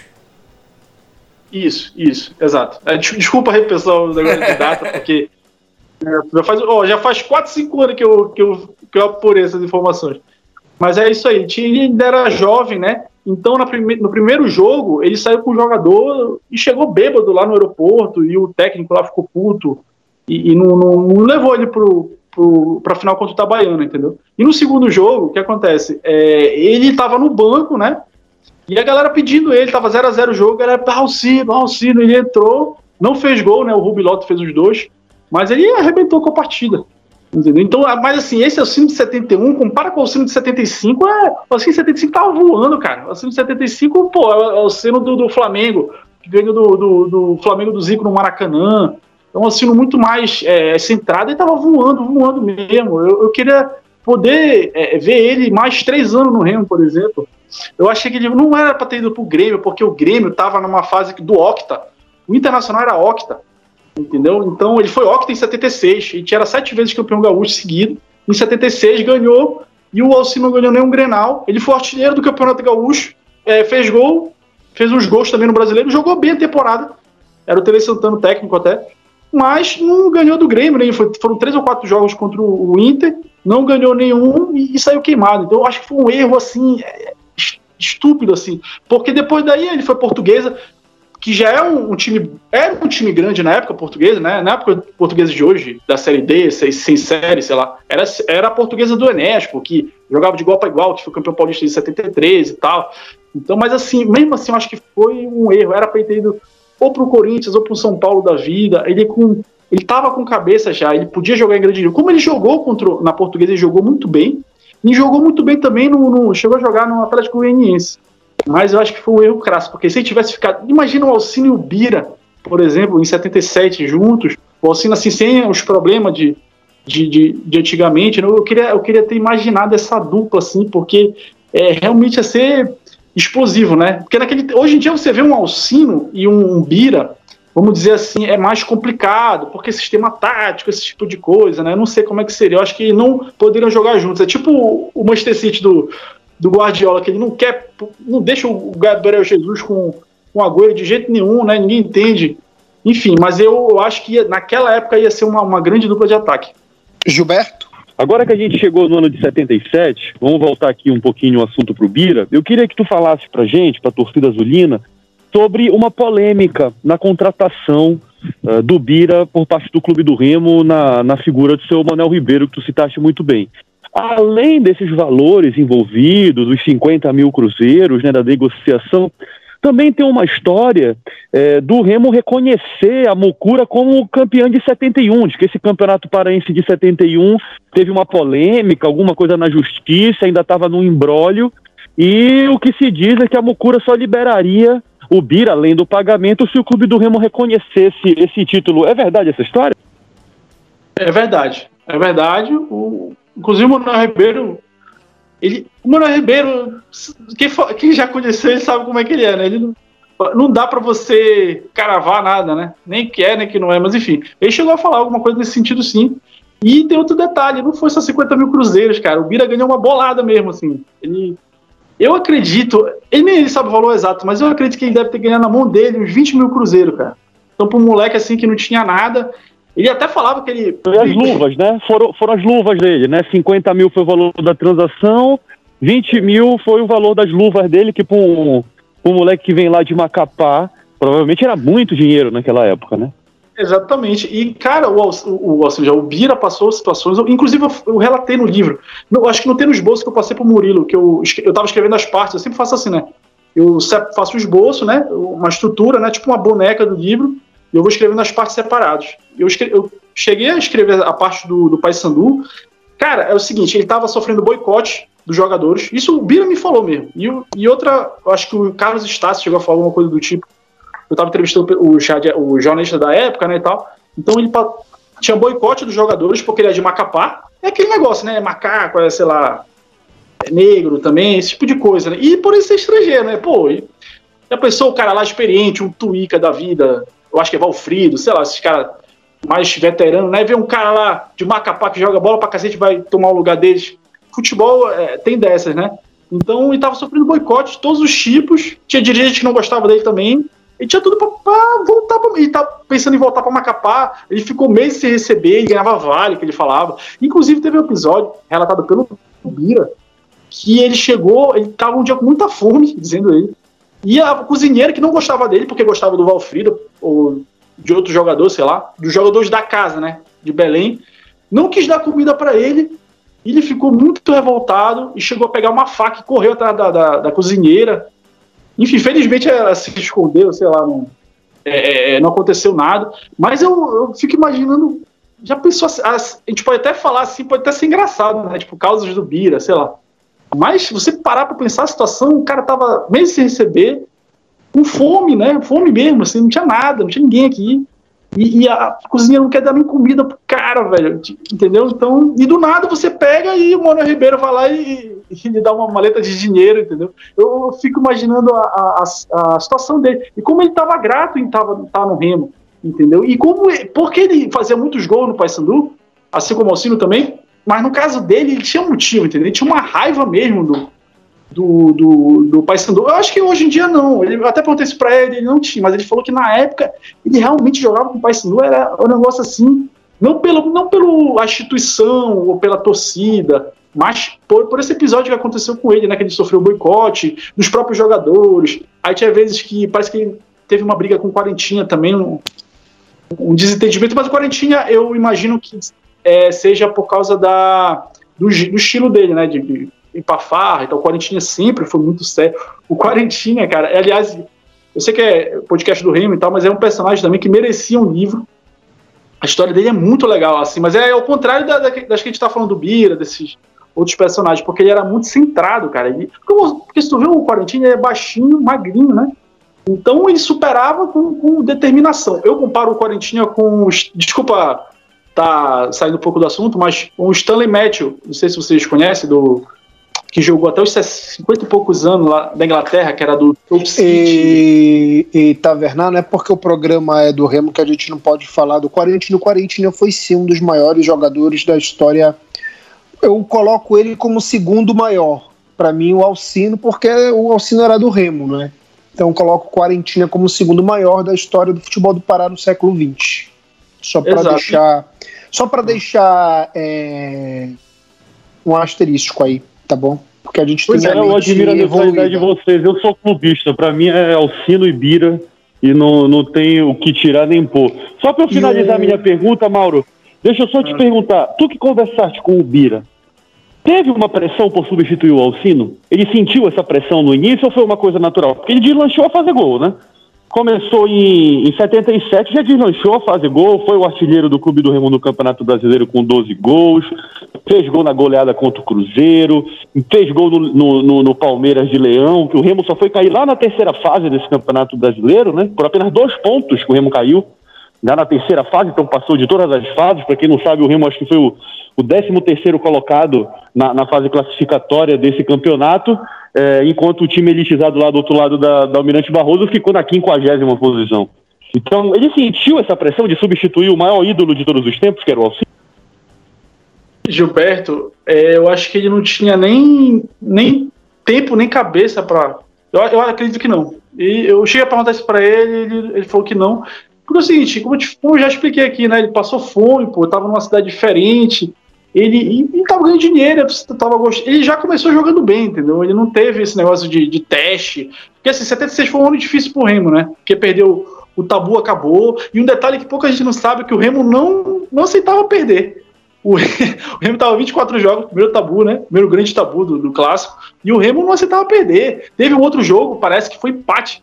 Isso, isso, exato. É, desculpa pessoal, o negócio de data, porque é, já, faz, oh, já faz 4, 5 anos que eu, que, eu, que eu apurei essas informações. Mas é isso aí, ele ainda era jovem, né? Então, prime no primeiro jogo, ele saiu com o jogador e chegou bêbado lá no aeroporto, e o técnico lá ficou puto, e, e não, não, não, levou ele pro, pro, pra final contra o Itabaiana, entendeu? E no segundo jogo, o que acontece? É, ele estava no banco, né? E a galera pedindo ele, tava 0 a 0 o jogo, a galera, Alcino, Alcino, ele entrou, não fez gol, né? O Rubiloto fez os dois, mas ele arrebentou com a partida. Entendeu? Então, mas assim, esse Alcino de 71, compara com o Alcino de 75, é, o Alcino de 75 tava voando, cara. O Alcino de 75, pô, é o Alcino do, do Flamengo, que ganhou do, do, do, Flamengo do Zico no Maracanã. Então, um Alcino muito mais é, centrado, ele tava voando, voando mesmo. Eu, eu queria poder é, ver ele mais três anos no Remo, por exemplo. Eu achei que ele não era para ter ido pro Grêmio, porque o Grêmio estava numa fase do Octa. O Internacional era Octa. Entendeu? Então ele foi Octa em 76. E tinha sete vezes campeão gaúcho seguido. Em 76 ganhou. E o Alcino não ganhou nenhum Grenal. Ele foi artilheiro do Campeonato Gaúcho. É, fez gol. Fez uns gols também no brasileiro. Jogou bem a temporada. Era o Tele Santana técnico até. Mas não ganhou do Grêmio, né? foram três ou quatro jogos contra o Inter, não ganhou nenhum e, e saiu queimado. Então eu acho que foi um erro assim é, estúpido assim, porque depois daí ele foi portuguesa, que já é um, um, time, era um time grande na época portuguesa, né? Na época portuguesa de hoje, da série D, sem, sem série, sei lá, era, era a portuguesa do Enesco, que jogava de igual para igual, que foi campeão paulista de 73 e tal. Então, mas assim, mesmo assim, eu acho que foi um erro, era para ter ido ou pro Corinthians ou pro São Paulo da vida, ele com ele tava com cabeça já, ele podia jogar em grande nível. Como ele jogou contra na portuguesa, ele jogou muito bem, e jogou muito bem também no, no chegou a jogar no Atlético Goianiense. Mas eu acho que foi um erro crasso, porque se ele tivesse ficado. Imagina o Alcino e o Bira, por exemplo, em 77 juntos, o Alcino assim, sem os problemas de, de, de, de antigamente, né? eu, queria, eu queria ter imaginado essa dupla, assim, porque é, realmente ia ser explosivo, né? Porque naquele, hoje em dia você vê um Alcino e um Bira vamos dizer assim, é mais complicado, porque sistema tático, esse tipo de coisa, né? Eu não sei como é que seria. Eu acho que não poderiam jogar juntos. É tipo o Manchester City do, do Guardiola, que ele não quer, não deixa o Gabriel Jesus com, com Agüero de jeito nenhum, né? Ninguém entende. Enfim, mas eu acho que ia, naquela época ia ser uma, uma grande dupla de ataque. Gilberto? Agora que a gente chegou no ano de 77, vamos voltar aqui um pouquinho o assunto para o Bira. Eu queria que tu falasse para gente, para a torcida azulina, sobre uma polêmica na contratação uh, do Bira por parte do Clube do Remo na, na figura do seu Manuel Ribeiro, que tu citaste muito bem. Além desses valores envolvidos, os 50 mil cruzeiros né, da negociação, também tem uma história é, do Remo reconhecer a Mocura como campeã de 71, de que esse campeonato paraense de 71 teve uma polêmica, alguma coisa na justiça, ainda estava no embrólio, e o que se diz é que a Mocura só liberaria o Bira, além do pagamento, se o clube do Remo reconhecesse esse título. É verdade essa história? É verdade. É verdade. O, inclusive o Manuel Ribeiro ele, o Manuel Ribeiro, quem, quem, já conheceu ele sabe como é que ele é, né? Ele não, não dá para você caravar nada, né? Nem que é, nem que não é, mas enfim. Ele chegou a falar alguma coisa nesse sentido, sim. E tem outro detalhe, não foi só 50 mil cruzeiros, cara. O Bira ganhou uma bolada mesmo, assim. Ele, eu acredito, ele nem sabe o valor exato, mas eu acredito que ele deve ter ganhado na mão dele uns 20 mil cruzeiros, cara. Então, para um moleque assim que não tinha nada, ele até falava que ele. Foi as luvas, né? Foram, foram as luvas dele, né? 50 mil foi o valor da transação, 20 mil foi o valor das luvas dele, que para um, um moleque que vem lá de Macapá, provavelmente era muito dinheiro naquela época, né? Exatamente. E, cara, o, o, o, seja, o Bira passou situações. Inclusive, eu, eu, relatei no livro. Não, acho que não tem no esboço que eu passei pro Murilo, que eu, eu tava escrevendo as partes. Eu sempre faço assim, né? Eu faço o esboço, né? Uma estrutura, né? Tipo uma boneca do livro e eu vou escrevendo as partes separadas. Eu, eu cheguei a escrever a parte do, do Paysandu. Cara, é o seguinte, ele estava sofrendo boicote dos jogadores. Isso o Bira me falou mesmo. E, e outra, acho que o Carlos Estácio chegou a falar alguma coisa do tipo. Eu estava entrevistando o, o jornalista da época, né, e tal. Então ele tinha boicote dos jogadores porque ele é de Macapá. É aquele negócio, né? Macaco, é, sei lá, é negro também, esse tipo de coisa, né? E por ele ser estrangeiro, né? Pô, a pessoa, o cara lá experiente, um tuíca da vida, eu acho que é Valfrido, sei lá, esses caras mais veteranos, né? Ver um cara lá de Macapá que joga bola pra cacete vai tomar o lugar deles. Futebol é, tem dessas, né? Então ele tava sofrendo boicote de todos os tipos. Tinha dirigente que não gostava dele também. E tinha tudo pra voltar pra. Ele tá pensando em voltar pra Macapá. Ele ficou meses sem receber ganhava vale, que ele falava. Inclusive, teve um episódio relatado pelo Bira que ele chegou, ele tava um dia com muita fome, dizendo ele. E a cozinheira que não gostava dele, porque gostava do Valfrido, ou de outro jogador, sei lá, dos jogadores da casa, né, de Belém, não quis dar comida para ele. Ele ficou muito revoltado e chegou a pegar uma faca e correu atrás da, da, da cozinheira. Enfim, felizmente ela se escondeu, sei lá, não, é, é não aconteceu nada. Mas eu, eu fico imaginando já pensou assim, a gente pode até falar assim, pode até ser engraçado, né? Tipo, causas do Bira, sei lá. Mas você parar para pensar a situação, o cara tava mesmo sem receber, com fome, né? Fome mesmo, assim, não tinha nada, não tinha ninguém aqui. E, e a cozinha não quer dar nem comida pro cara, velho. Entendeu? Então, e do nada você pega e o Mano Ribeiro vai lá e, e lhe dá uma maleta de dinheiro, entendeu? Eu, fico imaginando a, a, a, situação dele. E como ele tava grato em estar tá no Remo, entendeu? E como porque ele fazia muitos gols no Paysandu, assim como o Alcino também, mas no caso dele, ele tinha motivo, entendeu? Ele tinha uma raiva mesmo do, do, do, do Paysandu. Eu acho que hoje em dia não. Ele, até perguntei isso pra ele, ele não tinha, mas ele falou que na época ele realmente jogava com o Paysandu, era um negócio assim, não pelo não pela instituição ou pela torcida, mas por, por esse episódio que aconteceu com ele, né? Que ele sofreu boicote dos próprios jogadores. Aí tinha vezes que parece que ele teve uma briga com o Quarentinha também, um, um desentendimento, mas o Quarentinha eu imagino que é, seja por causa da, do, do, estilo dele, né? De, de ir pra farra. Então o Quarentinha sempre foi muito sério. O Quarentinha, cara, aliás, eu sei que é podcast do Remo e tal, mas é um personagem também que merecia um livro. A história dele é muito legal, assim, mas é ao contrário da, da, das que a gente tá falando do Bira, desses outros personagens, porque ele era muito centrado, cara. Ele, porque, se tu vê o Quarentinha, ele é baixinho, magrinho, né? Então ele superava com, com determinação. Eu comparo o Quarentinha com. Desculpa tá saindo um pouco do assunto, mas o Stanley Matthew, não sei se vocês conhecem, do que jogou até os 50 e poucos anos lá da Inglaterra, que era do Top E, e Tavernar, não é porque o programa é do Remo que a gente não pode falar do Quarentino. O Quarentino foi sim um dos maiores jogadores da história. Eu coloco ele como segundo maior. Para mim, o Alcino, porque o Alcino era do Remo, né? Então, coloco o Quarentina como o segundo maior da história do futebol do Pará no século XX. Só para deixar, só para deixar é, um asterisco aí, tá bom? Porque a gente pois tem é, eu admiro a mentalidade de vocês. Eu sou clubista. Para mim é Alcino e Bira. e não, não tem o que tirar nem pôr. Só para eu finalizar minha pergunta, Mauro, deixa eu só te perguntar, tu que conversaste com o Bira, teve uma pressão por substituir o Alcino? Ele sentiu essa pressão no início ou foi uma coisa natural? Porque ele deslanchou a fazer gol, né? Começou em, em 77, já deslanchou a fazer gol, foi o artilheiro do Clube do Remo no Campeonato Brasileiro com 12 gols, fez gol na goleada contra o Cruzeiro, fez gol no, no, no, no Palmeiras de Leão, que o Remo só foi cair lá na terceira fase desse Campeonato Brasileiro, né? Por apenas dois pontos que o Remo caiu, já na terceira fase, então passou de todas as fases. Para quem não sabe, o Remo acho que foi o, o 13 terceiro colocado na, na fase classificatória desse campeonato é, enquanto o time elitizado lá do outro lado da, da Almirante Barroso ficou na 50 posição. Então, ele sentiu essa pressão de substituir o maior ídolo de todos os tempos, que era o Alcino? Gilberto, é, eu acho que ele não tinha nem, nem tempo, nem cabeça para. Eu, eu, acredito que não. E eu cheguei a perguntar isso para ele, ele, ele falou que não. Porque é o seguinte, como eu, te, como eu já expliquei aqui, né? Ele passou fome, pô, tava numa cidade diferente, ele, ele tava ganhando dinheiro, tava gost... ele já começou jogando bem, entendeu? Ele não teve esse negócio de, de teste. Porque assim, 76 foi um ano difícil pro Remo, né? Porque perdeu, o tabu acabou. E um detalhe que pouca gente não sabe é que o Remo não, não aceitava perder. O, o Remo tava 24 jogos, primeiro tabu, né? Primeiro grande tabu do, do clássico. E o Remo não aceitava perder. Teve um outro jogo, parece que foi empate.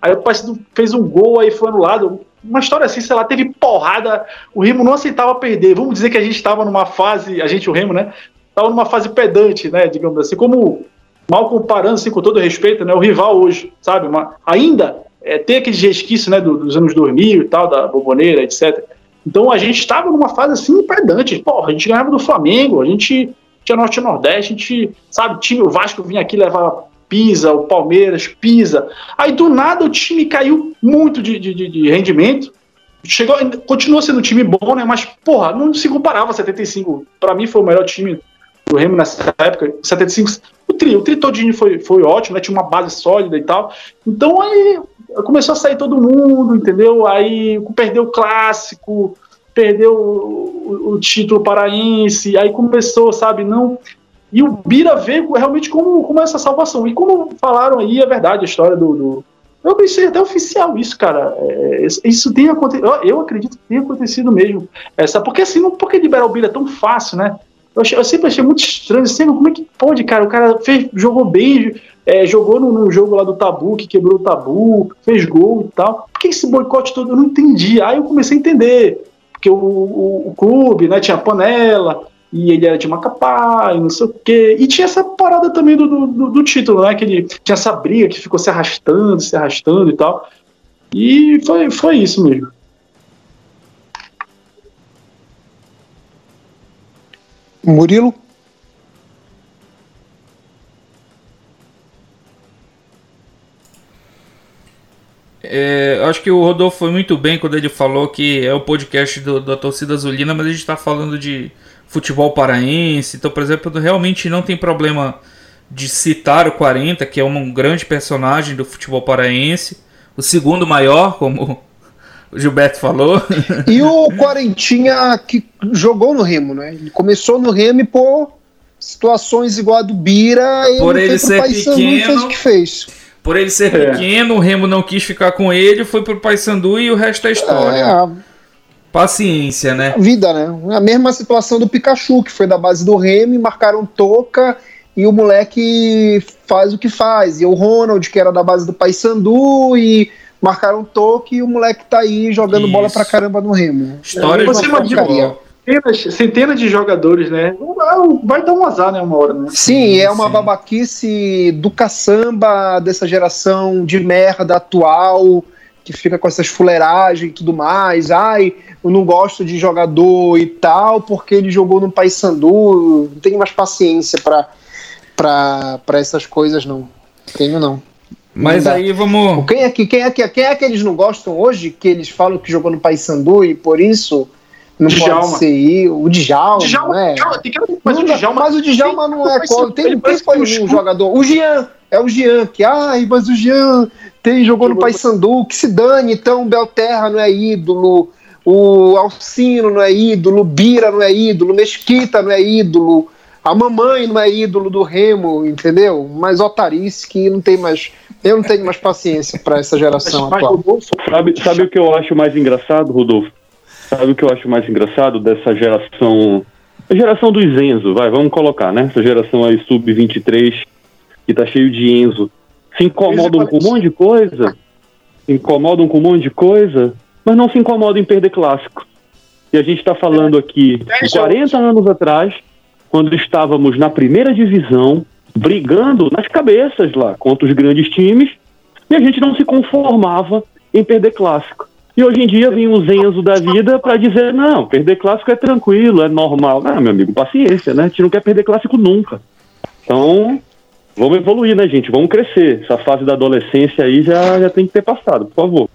Aí o Paysandu fez um gol, aí foi anulado uma história assim, sei lá, teve porrada, o Remo não aceitava perder. Vamos dizer que a gente estava numa fase, a gente, o Remo, né? Estava numa fase pedante, né? Digamos assim, como mal comparando, assim, com todo respeito, né? O rival hoje, sabe? Uma, ainda é, tem aqueles resquícios, né? Do, dos anos 2000 e tal, da Boboneira, etc. Então a gente estava numa fase assim pedante. Porra, a gente ganhava do Flamengo, a gente tinha Norte e Nordeste, a gente, sabe, time, o Vasco vinha aqui levar pisa, o Palmeiras pisa. Aí do nada o time caiu muito de, de, de rendimento. Chegou, continua sendo um time bom, né? Mas, porra, não se comparava a 75. Para mim foi o melhor time do Remo nessa época. 75. O tri, o tri todinho foi, foi ótimo, né? Tinha uma base sólida e tal. Então aí começou a sair todo mundo, entendeu? Aí perdeu o clássico, perdeu o, o, título paraense, aí começou, sabe, não e o Bira vê realmente como, como essa salvação. E como falaram aí, é verdade a história do. do... Eu pensei até oficial isso, cara. É, isso tem acontecido. Eu acredito que tem acontecido mesmo. Essa, porque assim, não porque liberar o Bira é tão fácil, né? Eu, achei, eu sempre achei muito estranho. Sempre, como é que pode, cara? O cara fez, jogou bem, é, jogou no, no, jogo lá do tabu, que quebrou o tabu, fez gol e tal. Por que esse boicote todo? Eu não entendi. Aí eu comecei a entender. Porque o, o, o clube, né, tinha panela, e ele era de Macapá, e não sei o quê. E tinha essa parada também do, do, do, título, né? Que ele tinha essa briga que ficou se arrastando, se arrastando e tal. E foi, foi isso mesmo. Murilo? É, acho que o Rodolfo foi muito bem quando ele falou que é o podcast do, da torcida azulina, mas a gente está falando de futebol paraense. Então, por exemplo, realmente não tem problema de citar o 40, que é um grande personagem do futebol paraense. O segundo maior, como o Gilberto falou. E o Quarentinha que jogou no Remo, né? Ele começou no Remo e por situações igual a do Bira, ele por ele ser pequeno, fez o que fez. Por ele ser é. pequeno, o Remo não quis ficar com ele, foi pro Paysandu e o resto é história. É, Paciência, né? Vida, né? A mesma situação do Pikachu, que foi da base do Remy, marcaram toca e o moleque faz o que faz. E o Ronald, que era da base do Paysandu, e marcaram toque e o moleque tá aí jogando Isso. bola pra caramba no Remo. História é, você imagina centenas, centenas de jogadores, né? Vai dar um azar, né? Uma hora, né? Sim, é uma sim. babaquice do caçamba dessa geração de merda atual que fica com essas fuleiragens e tudo mais. Ai, eu não gosto de jogador e tal, porque ele jogou no Paysandu. Não tenho mais paciência para essas coisas, não. Tenho, não. Mas não aí vamos. Quem é, que, quem, é que, quem é que eles não gostam hoje? Que eles falam que jogou no Paysandu e por isso não Djalma. pode ser o Djalma, Djalma, né? mas, o Djalma, mas o Djalma não é qual. Tem, tem foi um jogador. O Jean, é o Jean, que, ai, mas o Jean tem, jogou no Paysandu, que se dane, então o Belterra não é ídolo, o Alcino não é ídolo, Bira não é ídolo, Mesquita não é ídolo, A mamãe não é ídolo do Remo, entendeu? Mas otarice que não tem mais. Eu não tenho mais paciência para essa geração mas, atual. Sabe, sabe o que eu acho mais engraçado, Rodolfo? Sabe o que eu acho mais engraçado dessa geração. A geração dos Enzo, vai, vamos colocar, né? Essa geração aí sub-23 que tá cheio de Enzo. Se incomodam com um monte de coisa, se incomodam com um monte de coisa, mas não se incomodam em perder clássico. E a gente está falando aqui de 40 anos atrás, quando estávamos na primeira divisão, brigando nas cabeças lá contra os grandes times, e a gente não se conformava em perder clássico. E hoje em dia vem o Zenzo da vida para dizer: não, perder clássico é tranquilo, é normal. Não, meu amigo, paciência, né? A gente não quer perder clássico nunca. Então, vamos evoluir, né, gente? Vamos crescer. Essa fase da adolescência aí já, já tem que ter passado, por favor.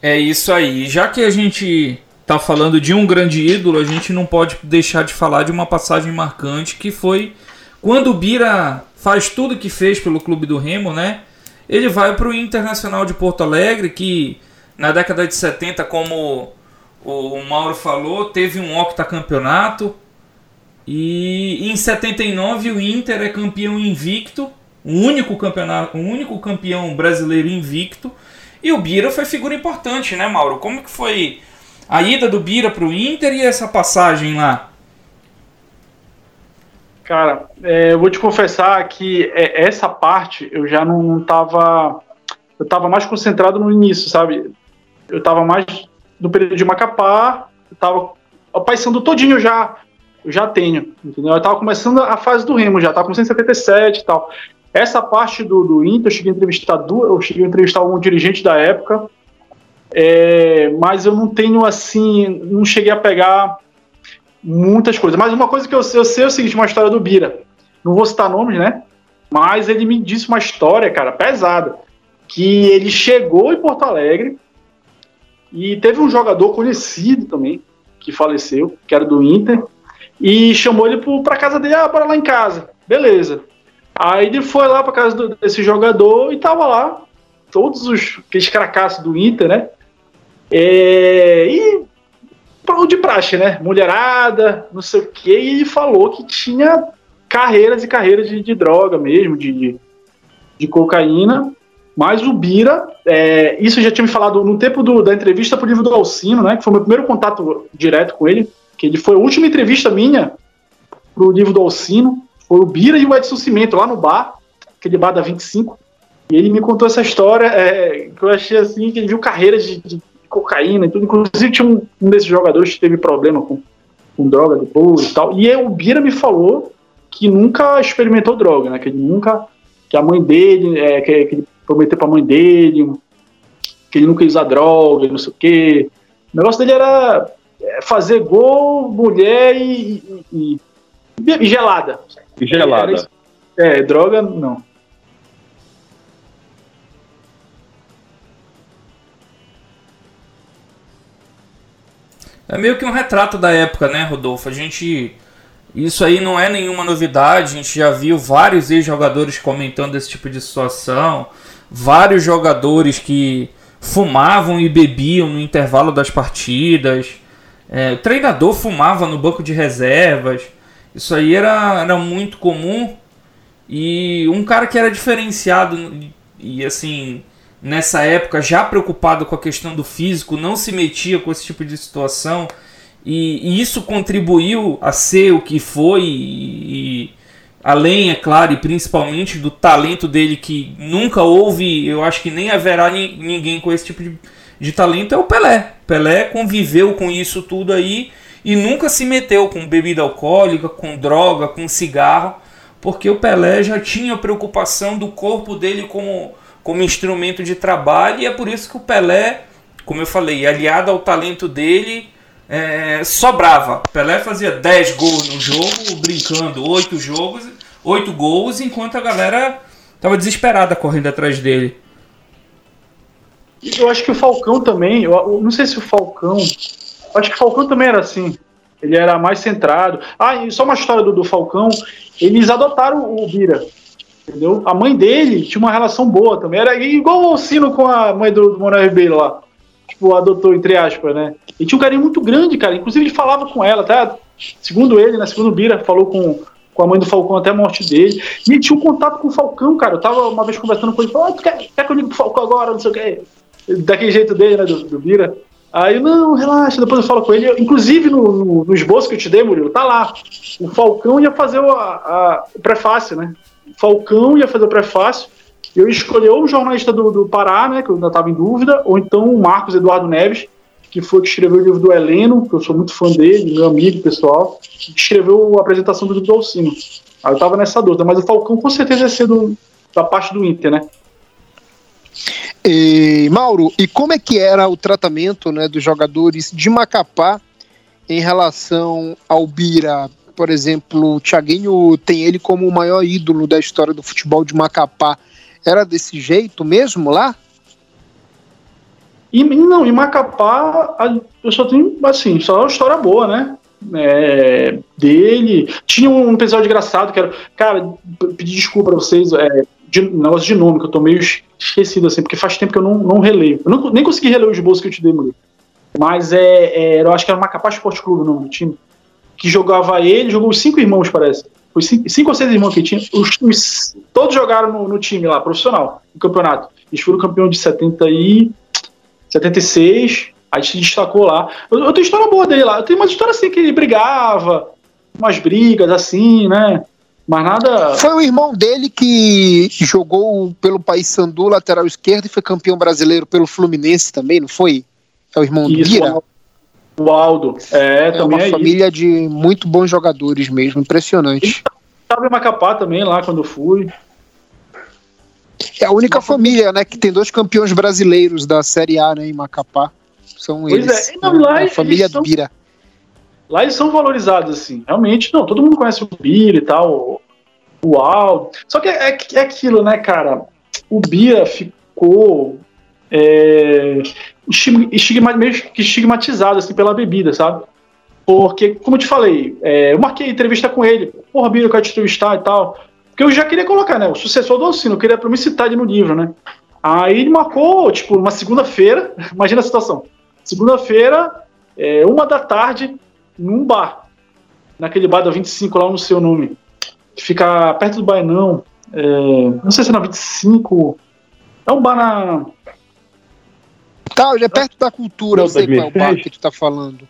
É isso aí. Já que a gente tá falando de um grande ídolo, a gente não pode deixar de falar de uma passagem marcante que foi quando o Bira faz tudo que fez pelo clube do Remo, né? Ele vai para o Internacional de Porto Alegre, que na década de 70, como o Mauro falou, teve um octacampeonato. E em 79 o Inter é campeão invicto, o único campeonato, o único campeão brasileiro invicto. E o Bira foi figura importante, né, Mauro? Como que foi a ida do Bira para o Inter e essa passagem lá? Cara, é, eu vou te confessar que é, essa parte eu já não estava. Eu estava mais concentrado no início, sabe? Eu estava mais no período de Macapá, eu estava passando todinho já. Eu já tenho, entendeu? Eu estava começando a fase do Remo já, estava com 177 e tal. Essa parte do, do Inter, eu cheguei a entrevistar duas, eu cheguei a entrevistar um dirigente da época, é, mas eu não tenho assim, não cheguei a pegar muitas coisas. Mas uma coisa que eu, eu sei é o seguinte, uma história do Bira. Não vou citar nomes, né? Mas ele me disse uma história, cara, pesada. Que ele chegou em Porto Alegre e teve um jogador conhecido também, que faleceu, que era do Inter, e chamou ele para casa dele, ah, bora lá em casa. Beleza. Aí ele foi lá para casa do, desse jogador e tava lá todos os aqueles cracassos do Inter, né? É, e de praxe, né? Mulherada, não sei o quê, e ele falou que tinha carreiras e carreiras de, de droga mesmo, de, de, de, cocaína. Mas o Bira, é, isso já tinha me falado no tempo do, da entrevista pro livro do Alcino, né? Que foi o meu primeiro contato direto com ele. Que ele foi a última entrevista minha pro livro do Alcino. Foi o Bira e o Edson Cimento lá no bar, aquele bar da 25. E ele me contou essa história é, que eu achei assim, que ele viu carreiras de, de cocaína e tudo. Inclusive tinha um, um desses jogadores que teve problema com, com droga depois e tal. E aí, o Bira me falou que nunca experimentou droga, né? Que ele nunca. Que a mãe dele, é, que, que ele prometeu pra mãe dele, que ele nunca ia usar droga, não sei o quê. O negócio dele era é, fazer gol, mulher e, e, e gelada. Gelada. É, droga, não. É meio que um retrato da época, né, Rodolfo? A gente. Isso aí não é nenhuma novidade, a gente já viu vários ex-jogadores comentando esse tipo de situação, vários jogadores que fumavam e bebiam no intervalo das partidas, é, o treinador fumava no banco de reservas. Isso aí era, era muito comum. E um cara que era diferenciado e assim, nessa época, já preocupado com a questão do físico, não se metia com esse tipo de situação. E, e isso contribuiu a ser o que foi. E, e, além, é claro, e principalmente do talento dele, que nunca houve, eu acho que nem haverá ni, ninguém com esse tipo de, de talento, é o Pelé. Pelé conviveu com isso tudo aí e nunca se meteu com bebida alcoólica, com droga, com cigarro, porque o Pelé já tinha preocupação do corpo dele como, como instrumento de trabalho, e é por isso que o Pelé, como eu falei, aliado ao talento dele, é, sobrava. Pelé fazia 10 gols no jogo, brincando, 8 jogos, 8 gols, enquanto a galera estava desesperada correndo atrás dele. Eu acho que o Falcão também, eu, eu não sei se o Falcão Acho que o Falcão também era assim. Ele era mais centrado. Ah, e só uma história do, do Falcão. Eles adotaram o Bira. Entendeu? A mãe dele tinha uma relação boa também. Era igual o Alcino com a mãe do, do Manuel Ribeiro lá. Tipo, adotou, entre aspas, né? E tinha um carinho muito grande, cara. Inclusive, ele falava com ela, até segundo ele, né, segundo o Bira, falou com, com a mãe do Falcão até a morte dele. E ele tinha um contato com o Falcão, cara. Eu tava uma vez conversando com ele, falou, ah, quer, quer que eu ligue pro Falcão agora, não sei o que. Daquele jeito dele, né, do, do Bira. Aí, não, relaxa, depois eu falo com ele. Inclusive, no, no, no esboço que eu te dei, Murilo, tá lá. O Falcão ia fazer o, a, o prefácio, né? O Falcão ia fazer o prefácio. Eu escolhi ou o jornalista do, do Pará, né, que eu ainda estava em dúvida, ou então o Marcos Eduardo Neves, que foi que escreveu o livro do Heleno, que eu sou muito fã dele, meu amigo pessoal, que escreveu a apresentação do livro do Alcino. Aí eu estava nessa dúvida, mas o Falcão com certeza ia ser do, da parte do Inter, né? E, Mauro, e como é que era o tratamento né, dos jogadores de Macapá em relação ao Bira? Por exemplo, o Thiaguinho tem ele como o maior ídolo da história do futebol de Macapá. Era desse jeito mesmo lá? E não, em Macapá eu só tenho assim, só uma história boa, né? É, dele. Tinha um episódio engraçado que era. Cara, pedir desculpa pra vocês. É, de, negócio de nome, que eu tô meio esquecido, assim, porque faz tempo que eu não, não releio. Eu não, nem consegui reler os bolsos que eu te dei, Murilo. Mas é, é, eu acho que era Macapá Esporte Clube o nome do time. Que jogava ele, jogou os cinco irmãos, parece. Foi cinco, cinco ou seis irmãos que tinha. Os, os, todos jogaram no, no, time lá, profissional, no campeonato. Eles foram campeão de 70 e 76. Aí se destacou lá. Eu, eu tenho história boa dele lá. Eu tenho uma história assim que ele brigava, umas brigas assim, né? Mas nada. Foi o irmão dele que jogou pelo país Sandu, lateral esquerdo, e foi campeão brasileiro pelo Fluminense também, não foi? É o irmão Isso, do Bira? O Aldo. É, é uma é família de muito bons jogadores mesmo, impressionante. Estava em Macapá também, lá quando fui. É a única família, né, que tem dois campeões brasileiros da Série A, né, em Macapá. São pois eles. É. Não, lá a família são... Bira. Lá eles são valorizados, assim. Realmente, não, todo mundo conhece o Bira e tal, o Aldo. Só que é, é aquilo, né, cara? O Bira ficou é, estigma, meio que estigmatizado, assim, pela bebida, sabe? Porque, como eu te falei, é, eu marquei entrevista com ele. Porra, Bira, eu quero te entrevistar e tal. Porque eu já queria colocar, né? O sucessor do Alcino, eu queria pra me citar ele no livro, né? Aí ele marcou, tipo, uma segunda-feira. Imagina a situação. Segunda-feira, é, uma da tarde, num bar. Naquele bar da 25 lá no seu nome. Que fica perto do Bainão. É, não sei se é na 25. É um bar na. Tá, é perto da cultura, não, eu sei qual é o bar que tu tá falando.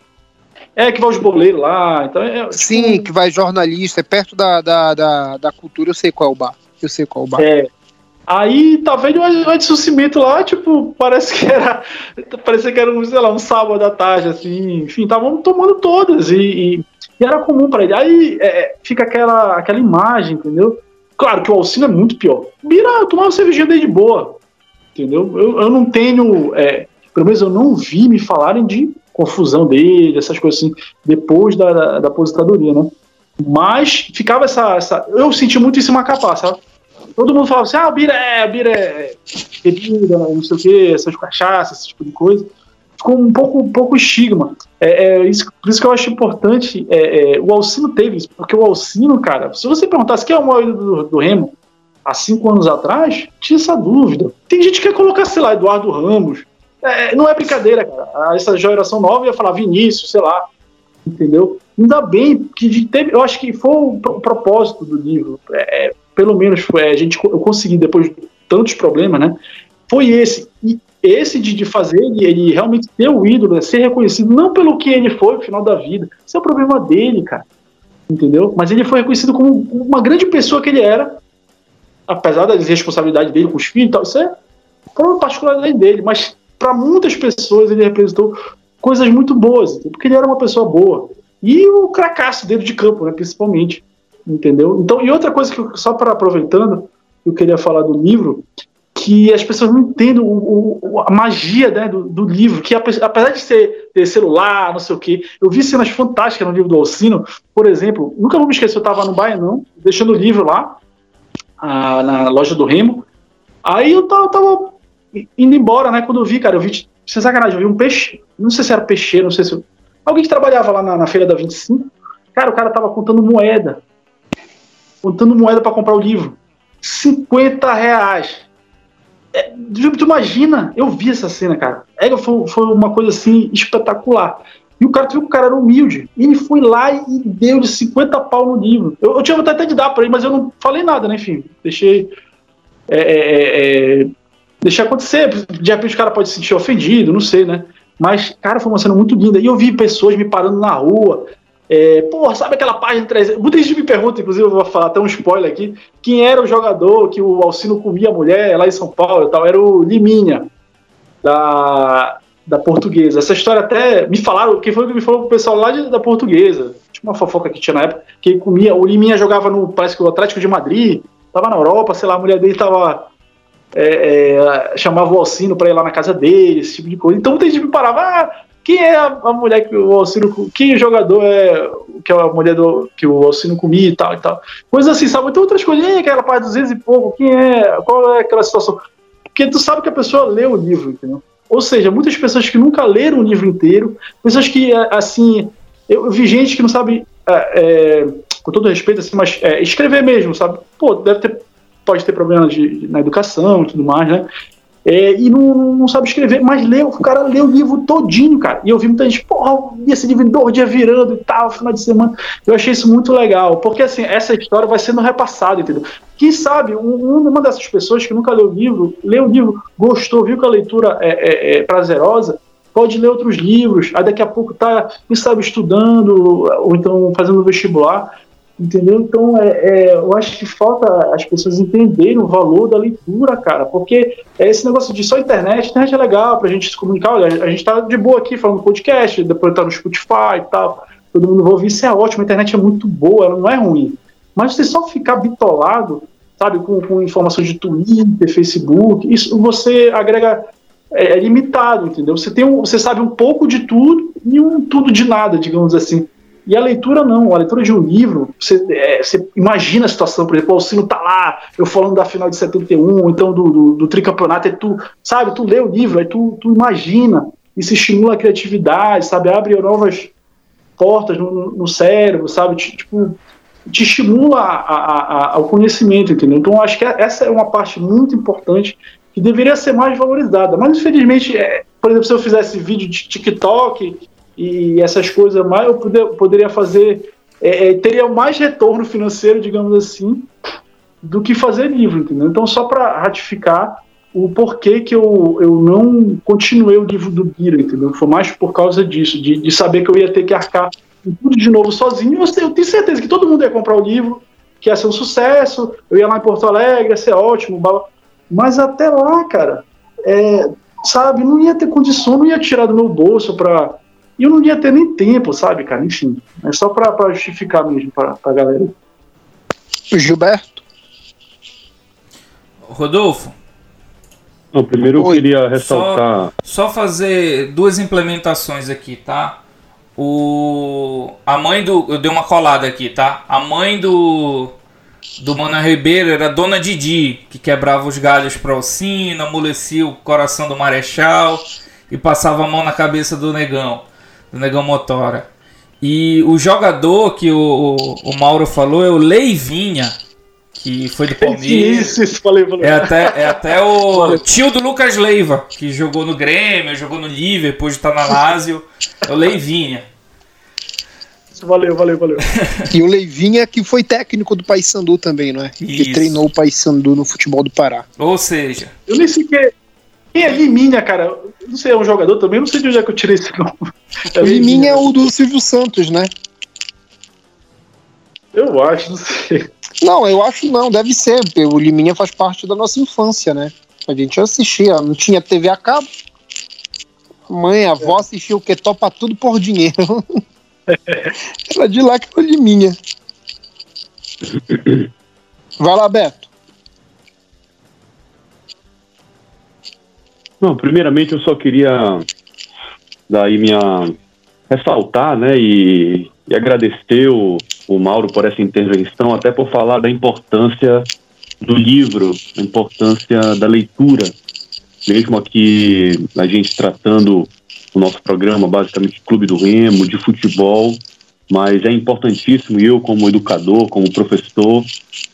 É, que vai os boleiros lá. Então é, tipo, Sim, que vai jornalista, é perto da, da, da, da, cultura, eu sei qual é o bar. Eu sei qual é o bar. É. Aí tá vendo o Edson Cimento lá, tipo, parece que era. Parecia que era um, sei lá, um sábado à tarde, assim, enfim, estavam tomando todas. E, e, e, era comum para ele. Aí é, fica aquela, aquela imagem, entendeu? Claro que o Alcino é muito pior. Bira, eu tomava cervejinha dele de boa. Entendeu? Eu, eu não tenho. É, pelo menos eu não vi me falarem de confusão dele, essas coisas assim, depois da, da, da aposentadoria, né? Mas ficava essa, essa. Eu senti muito isso em Macapá, sabe? Todo mundo falava assim, ah, Bira é, Bira é bebida, não sei o que, essas cachaças, esse tipo de coisa. Ficou um pouco, um pouco estigma. É, é isso, por isso que eu acho importante, é, é, o Alcino teve isso, porque o Alcino, cara, se você perguntasse quem é o maior do, do Remo há cinco anos atrás, tinha essa dúvida. Tem gente que quer colocar, sei lá, Eduardo Ramos. É, não é brincadeira, cara. Essa geração nova ia falar Vinícius, sei lá, entendeu? Ainda bem que teve, eu acho que foi o, o propósito do livro. É, é pelo menos foi, a gente, eu consegui, depois de tantos problemas, né? Foi esse. E esse de, de fazer ele, ele realmente ter o ídolo, né, ser reconhecido, não pelo que ele foi no final da vida. Isso é o problema dele, cara. Entendeu? Mas ele foi reconhecido como uma grande pessoa que ele era, apesar das responsabilidades dele com os filhos e tal. Isso é uma particularidade dele. Mas para muitas pessoas ele representou coisas muito boas, porque ele era uma pessoa boa. E o cracaço dentro de campo, né, principalmente entendeu? Então, e outra coisa que eu, só para aproveitando, eu queria falar do livro, que as pessoas não entendem o, o, a magia né, do, do, livro, que apesar de ser ter celular, não sei o quê, eu vi cenas fantásticas no livro do Alcino, por exemplo, nunca vou me esquecer, eu estava no Baianão, deixando o livro lá, a, na loja do Remo, aí eu tava, tava, indo embora, né, quando eu vi, cara, eu vi, sem sacanagem, eu vi um peixe, não sei se era peixeiro, não sei se... Alguém que trabalhava lá na, na feira da 25, cara, o cara tava contando moeda, contando moeda para comprar o livro. 50 reais. É, tu imagina, eu vi essa cena, cara. É, foi, foi uma coisa assim espetacular. E o cara viu que o cara era humilde. E ele foi lá e deu de 50 pau no livro. Eu, eu tinha vontade até de dar para ele, mas eu não falei nada, né? Enfim, deixei. É, é, é, é, deixei acontecer. De repente o cara pode se sentir ofendido, não sei, né? Mas, cara, foi uma cena muito linda. E eu vi pessoas me parando na rua. É, porra, sabe aquela página 300? Muita gente me pergunta, inclusive eu vou falar até um spoiler aqui, quem era o jogador que o Alcino comia a mulher lá em São Paulo e tal, era o Liminha, da, da portuguesa. Essa história até me falaram, quem foi que me falou pro pessoal lá de, da portuguesa, tinha uma fofoca que tinha na época, que ele comia, o Liminha jogava no, parece que o Atlético de Madrid, tava na Europa, sei lá, a mulher dele tava é, é, chamava o Alcino para ir lá na casa dele, esse tipo de coisa. Então muita gente me parava, ah, quem é a, a, mulher que o Alcino, quem jogador é que é a mulher do, que o Alcino comia e tal e tal. Coisas assim, sabe? Então outras coisas, e aquela parte dos 200 e pouco, quem é, qual é aquela situação? Porque tu sabe que a pessoa lê o livro, entendeu? Ou seja, muitas pessoas que nunca leram o livro inteiro, pessoas que, é, assim, eu, vi gente que não sabe, é, é, com todo respeito, assim, mas é, escrever mesmo, sabe? Pô, deve ter pode ter problemas de, na educação e tudo mais, né? É, e não, não, sabe escrever, mas leu, o cara leu o livro todinho, cara. E eu vi muita gente, porra, esse dois dias virando e tal, final de semana. Eu achei isso muito legal, porque assim, essa história vai sendo repassada, entendeu? Quem sabe, um, uma dessas pessoas que nunca leu o livro, leu o livro, gostou, viu que a leitura é, é, é prazerosa, pode ler outros livros, aí daqui a pouco tá, quem sabe, estudando, ou então fazendo vestibular, Entendeu? Então, é, é, eu acho que falta as pessoas entenderem o valor da leitura, cara, porque é esse negócio de só internet, internet é legal pra gente se comunicar. Olha, a gente tá de boa aqui falando podcast, depois tá no Spotify e tal, todo mundo vai ouvir, isso é ótimo, a internet é muito boa, ela não é ruim. Mas você só ficar bitolado, sabe, com, com informação de Twitter, Facebook, isso você agrega é, é limitado, entendeu? Você tem um, você sabe um pouco de tudo e um tudo de nada, digamos assim. E a leitura não, a leitura de um livro, você, é, você imagina a situação, por exemplo, o Alcino tá lá, eu falando da final de 71, então do, do, do tricampeonato, e tu, sabe, tu lê o livro, aí tu, tu imagina, isso estimula a criatividade, sabe, abre novas portas no, no cérebro, sabe, tipo, te estimula a, a, a, ao conhecimento, entendeu? Então, acho que essa é uma parte muito importante que deveria ser mais valorizada, mas infelizmente, é, por exemplo, se eu fizesse vídeo de TikTok e essas coisas mais, eu poder, poderia fazer, é, é, teria mais retorno financeiro, digamos assim, do que fazer livro, entendeu? Então, só para ratificar o porquê que eu, eu não continuei o livro do Bira, entendeu? Foi mais por causa disso, de, de saber que eu ia ter que arcar tudo de novo sozinho. Eu, eu tenho certeza que todo mundo ia comprar o livro, que ia ser um sucesso, eu ia lá em Porto Alegre, ia ser ótimo, mas até lá, cara, é, sabe, não ia ter condição, não ia tirar do meu bolso para e eu não ia ter nem tempo, sabe, cara? Enfim, é só pra, pra justificar mesmo pra, pra galera. Gilberto? Rodolfo? Não, primeiro eu queria ressaltar. Só, só, fazer duas implementações aqui, tá? O, a mãe do. Eu dei uma colada aqui, tá? A mãe do. Do Mana Ribeiro era Dona Didi, que quebrava os galhos pra Alcina, amolecia o coração do Marechal e passava a mão na cabeça do negão do Negão Motora. E o jogador que o, o, Mauro falou é o Leivinha, que foi do Palmeiras. Isso, isso, falei, falei. É até, é até o tio do Lucas Leiva, que jogou no Grêmio, jogou no Liverpool, depois de estar na Lazio. É o Leivinha. Valeu, valeu, valeu. e o Leivinha que foi técnico do Paysandu também, não é? Isso. Que treinou o Paysandu no futebol do Pará. Ou seja... Eu nem sei quem é, é Liminha, cara? Não sei, é um jogador também, não sei de onde é que eu tirei esse nome. É Liminha é o do Silvio Santos, né? Eu acho, não sei. Não, eu acho não, deve ser. O Liminha faz parte da nossa infância, né? A gente assistia, não tinha TV a cabo. Mãe, a avó assistia o que? Topa tudo por dinheiro. Era de lá que foi Liminha. Vai lá, Beto. Não, primeiramente eu só queria daí minha ressaltar, né, e, e agradecer o, o Mauro por essa intervenção, até por falar da importância do livro, a importância da leitura, mesmo aqui a gente tratando o nosso programa basicamente de Clube do Remo, de futebol, mas é importantíssimo, eu como educador, como professor,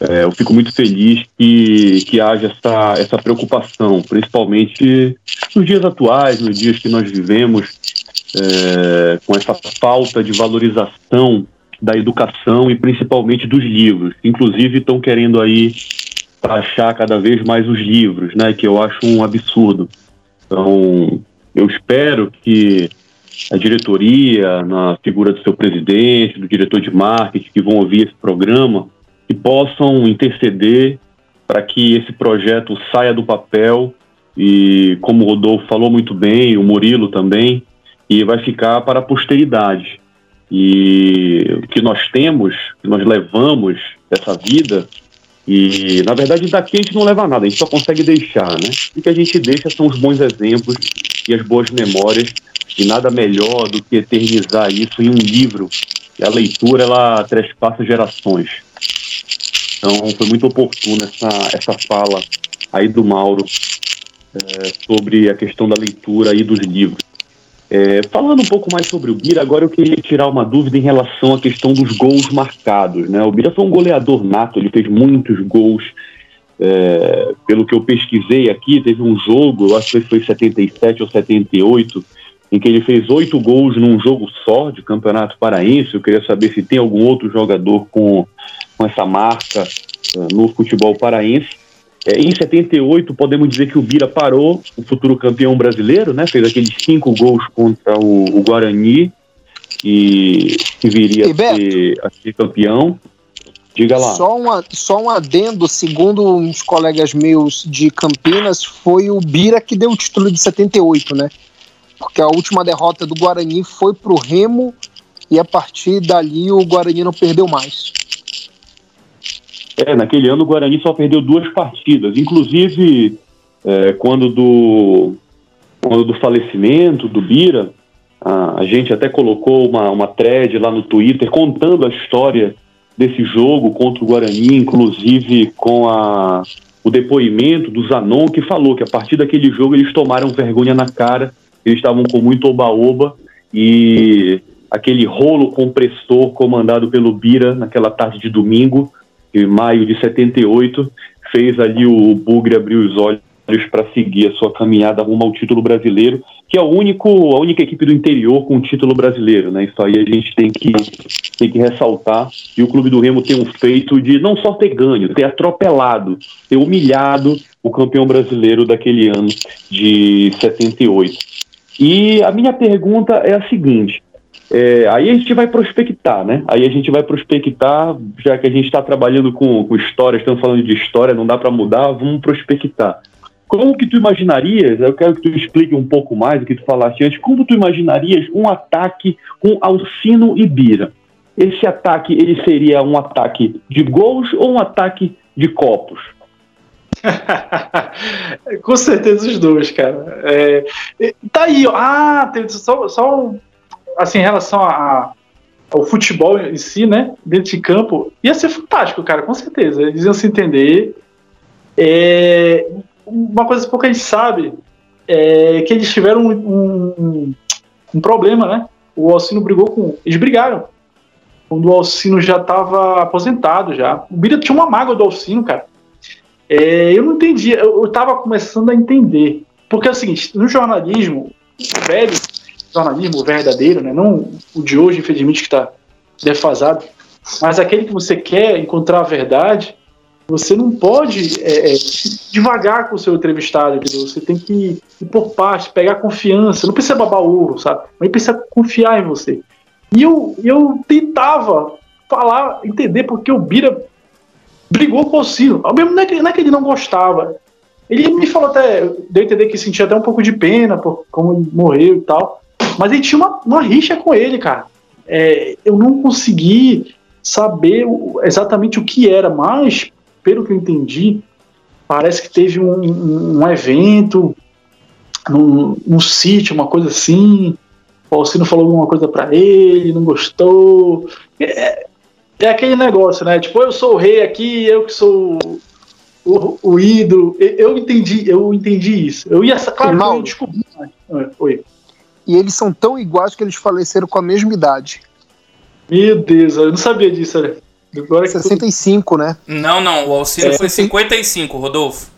é, eu fico muito feliz que, que haja essa, essa preocupação, principalmente nos dias atuais, nos dias que nós vivemos, é, com essa falta de valorização da educação e principalmente dos livros. Inclusive estão querendo aí taxar cada vez mais os livros, né? Que eu acho um absurdo. Então, eu espero que a diretoria, na figura do seu presidente, do diretor de marketing, que vão ouvir esse programa, que possam interceder para que esse projeto saia do papel e, como o Rodolfo falou muito bem, o Murilo também, e vai ficar para a posteridade. E o que nós temos, que nós levamos dessa vida, e na verdade daqui a gente não leva nada, a gente só consegue deixar, né? O que a gente deixa são os bons exemplos e as boas memórias, e nada melhor do que eternizar isso em um livro. E a leitura, ela trespassa gerações. Então foi muito oportuna essa, essa fala aí do Mauro é, sobre a questão da leitura aí dos livros. É, falando um pouco mais sobre o Bira, agora eu queria tirar uma dúvida em relação à questão dos gols marcados. Né? O Bira foi um goleador nato, ele fez muitos gols. É, pelo que eu pesquisei aqui, teve um jogo, acho que foi 77 ou 78, em que ele fez oito gols num jogo só de Campeonato Paraense. Eu queria saber se tem algum outro jogador com, com essa marca uh, no futebol paraense. É, em 78, podemos dizer que o Bira parou, o futuro campeão brasileiro, né? Fez aqueles cinco gols contra o, o Guarani, e que viria a ser, a ser campeão. Diga lá. Só um, só um adendo, segundo uns colegas meus de Campinas, foi o Bira que deu o título de 78, né? Porque a última derrota do Guarani foi pro Remo e a partir dali o Guarani não perdeu mais. É, naquele ano o Guarani só perdeu duas partidas. Inclusive, é, quando, do, quando do falecimento do Bira, a, a, gente até colocou uma, uma thread lá no Twitter contando a história desse jogo contra o Guarani, inclusive com a, o depoimento do Zanon, que falou que a partir daquele jogo eles tomaram vergonha na cara, eles estavam com muito oba-oba e aquele rolo compressor comandado pelo Bira naquela tarde de domingo em maio de 78, fez ali o Bugre abrir os olhos para seguir a sua caminhada rumo ao título brasileiro, que é o único, a única equipe do interior com título brasileiro, né? Isso aí a gente tem que, tem que ressaltar. E o Clube do Remo tem um feito de não só ter ganho, ter atropelado, ter humilhado o campeão brasileiro daquele ano de 78. E a minha pergunta é a seguinte: é, aí a gente vai prospectar, né? Aí a gente vai prospectar, já que a gente está trabalhando com, com história, estamos falando de história, não dá para mudar, vamos prospectar. Como que tu imaginarias, eu quero que tu explique um pouco mais o que tu falaste antes, como tu imaginarias um ataque com Alcino e Bira? Esse ataque, ele seria um ataque de gols ou um ataque de copos? com certeza os dois, cara. É, tá aí, ó. ah, tem, só, só assim, em relação a, ao futebol em si, né, dentro de campo, ia ser fantástico, cara, com certeza. Eles iam se entender. É, uma coisa que pouca gente sabe é que eles tiveram um, um, um problema, né? O Alcino brigou com. Eles brigaram. Quando o Alcino já estava aposentado já. O Bira tinha uma mágoa do Alcino, cara. É, eu não entendi, eu, estava começando a entender. Porque é o seguinte, no jornalismo, velho, jornalismo verdadeiro, né? não o de hoje, infelizmente, que está defasado, mas aquele que você quer encontrar a verdade, você não pode é, é, devagar com o seu entrevistado, entendeu? Você tem que ir por parte, pegar confiança, não precisa babar ovo, sabe? Mas precisa confiar em você. E eu, eu tentava falar, entender porque o Bira brigou com o Ciro. Não é, que, não é que ele não gostava. Ele me falou até, deu a entender que sentia até um pouco de pena por como ele morreu e tal. Mas ele tinha uma, uma rixa com ele, cara. É, eu não consegui saber exatamente o que era, mas, pelo que eu entendi, parece que teve um, um, um evento num, num sítio, uma coisa assim. O Alcino falou alguma coisa para ele, não gostou. É, é, aquele negócio, né? Tipo, eu sou o rei aqui, eu que sou o, o ídolo. Eu entendi, eu entendi isso. Eu ia, claro, eu descobri. Oi e eles são tão iguais que eles faleceram com a mesma idade. Meu Deus, eu não sabia disso, né? Agora 65, né? Não, não, o Alcino é. foi 55, Rodolfo.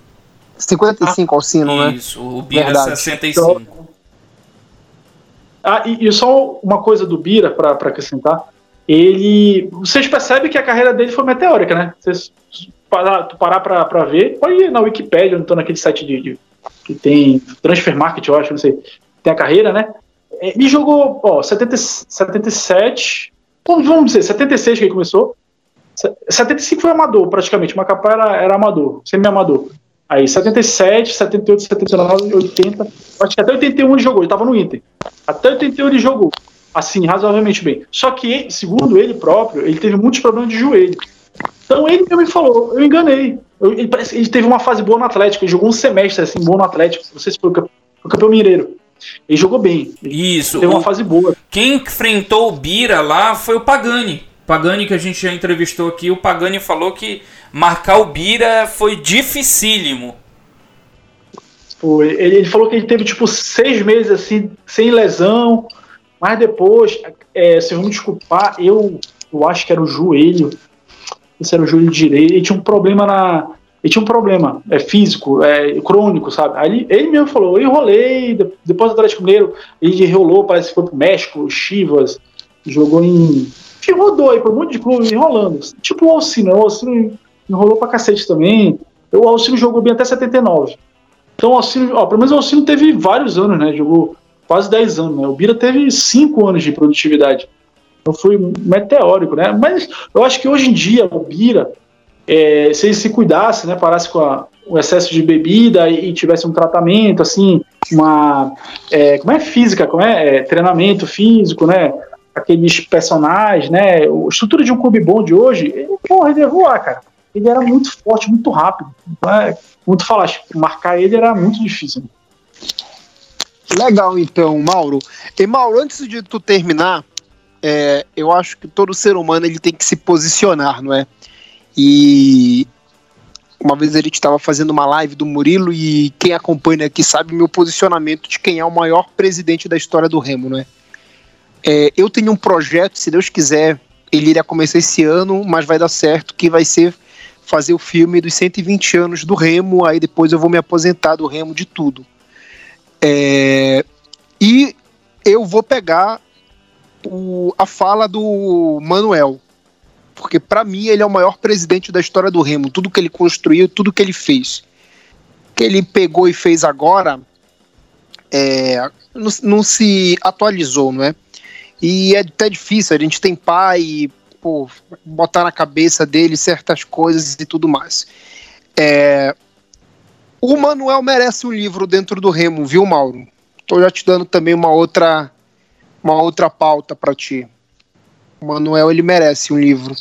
55 ah, Alcino, né? Isso, o Bira é 65. Ah, e, e só uma coisa do Bira, para acrescentar. Ele. Vocês percebem que a carreira dele foi meteórica, né? Vocês parar, parar pra, pra ver, pode ir na Wikipedia, tô naquele site de, de, que tem Transfer Market, eu acho, não sei. Tem a carreira, né? Ele jogou, ó, 70, 77. Vamos dizer, 76 que ele começou. 75 foi amador, praticamente. O Macapá era, era amador, semi-amador. Aí 77, 78, 79, 80. Acho que até 81 ele jogou, ele tava no Inter. Até 81 ele jogou. Assim, razoavelmente bem. Só que, segundo ele próprio, ele teve muitos problemas de joelho. Então ele me falou, eu enganei. Eu, ele, ele teve uma fase boa no Atlético, ele jogou um semestre assim, bom no Atlético. Não sei se foi o campeão mineiro. Ele jogou bem. Isso. Teve uma fase boa. Quem enfrentou o Bira lá foi o Pagani. Pagani que a gente já entrevistou aqui, o Pagani falou que marcar o Bira foi dificílimo. Foi. Ele, ele, falou que ele teve tipo seis meses assim, sem lesão, mas depois, é, se me desculpar, eu, eu acho que era o joelho. Esse era o joelho direito. Ele tinha um problema na. Ele tinha um problema é, físico, é, crônico, sabe? Aí ele, mesmo falou, eu enrolei, depois do Atlético Mineiro, ele enrolou, parece que foi pro México, Chivas, jogou em que rodou aí por um monte de clube enrolando. Tipo o Alcino, o Alcino enrolou pra cacete também. O Alcino jogou bem até 79. Então o Alcino, ó, pelo menos o Alcino teve vários anos, né? Jogou quase 10 anos, né? O Bira teve 5 anos de produtividade. Então foi meteórico, né? Mas eu acho que hoje em dia o Bira, é, se ele se cuidasse, né? Parasse com a, o excesso de bebida e, e, tivesse um tratamento, assim, uma. É, como é física? Como é? é treinamento físico, né? aqueles personagens, né? A estrutura de um clube bom de hoje, ele, porra, ele ia voar, cara. Ele era muito forte, muito rápido. Então, é, muito falar, marcar ele era muito difícil. Legal, então, Mauro. E Mauro, antes de tu terminar, é, eu acho que todo ser humano ele tem que se posicionar, não é? E uma vez a gente estava fazendo uma live do Murilo e quem acompanha aqui sabe meu posicionamento de quem é o maior presidente da história do Remo, não é? É, eu tenho um projeto, se Deus quiser, ele iria começar esse ano, mas vai dar certo, que vai ser fazer o filme dos 120 anos do Remo, aí depois eu vou me aposentar do Remo de tudo. É, e eu vou pegar o, a fala do Manuel, porque para mim ele é o maior presidente da história do Remo, tudo que ele construiu, tudo que ele fez. que ele pegou e fez agora é, não, não se atualizou, não é? E é até difícil, a gente tem pai, pô, botar na cabeça dele certas coisas e tudo mais. É, o Manuel merece um livro dentro do Remo, viu, Mauro? Estou já te dando também uma outra uma outra pauta para ti. O Manuel ele merece um livro.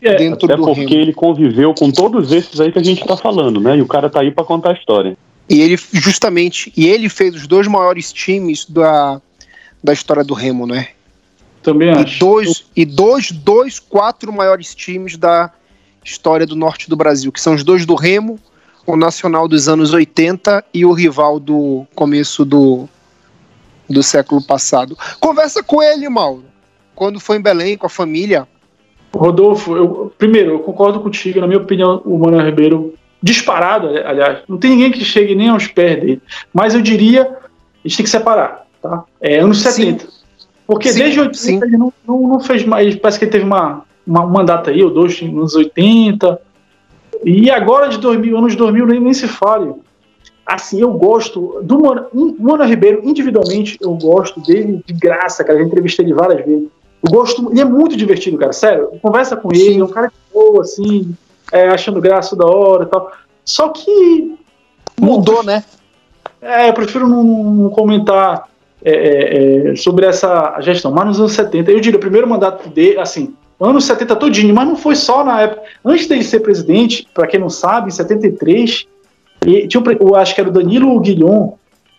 É, dentro até do porque Remo. ele conviveu com todos esses aí que a gente está falando, né? E o cara tá aí para contar a história. E ele justamente, e ele fez os dois maiores times da da história do Remo, né? Também e acho. Dois, e dois, dois, quatro maiores times da história do norte do Brasil, que são os dois do Remo, o Nacional dos anos 80 e o rival do começo do, do século passado. Conversa com ele, Mauro. Quando foi em Belém com a família. Rodolfo, eu, primeiro, eu concordo contigo. Na minha opinião, o Manuel Ribeiro, disparado, aliás, não tem ninguém que chegue nem aos pés dele. Mas eu diria, a gente tem que separar. Tá? É anos 70. Sim. Porque sim, desde 80 sim. ele não, não, não, fez mais. Parece que ele teve uma, uma, um mandato aí, ou dois nos anos 80. E agora de 2000, anos 2000 nem, nem se fale. Assim, eu gosto do Mano, Mano Ribeiro, individualmente, eu gosto dele de graça, cara. Já entrevistei ele várias vezes. Eu gosto, ele é muito divertido, cara. Sério, conversa com ele, é um cara de boa, assim, é, achando graça da hora e tal. Só que. Mudou, né? É, eu prefiro não, não comentar é, é, é, sobre essa gestão. Mas nos anos 70, eu diria, o primeiro mandato dele, assim, anos 70 todinho, mas não foi só na época. Antes dele ser presidente, para quem não sabe, em 73, e tinha, eu acho que era o Danilo Guilhom,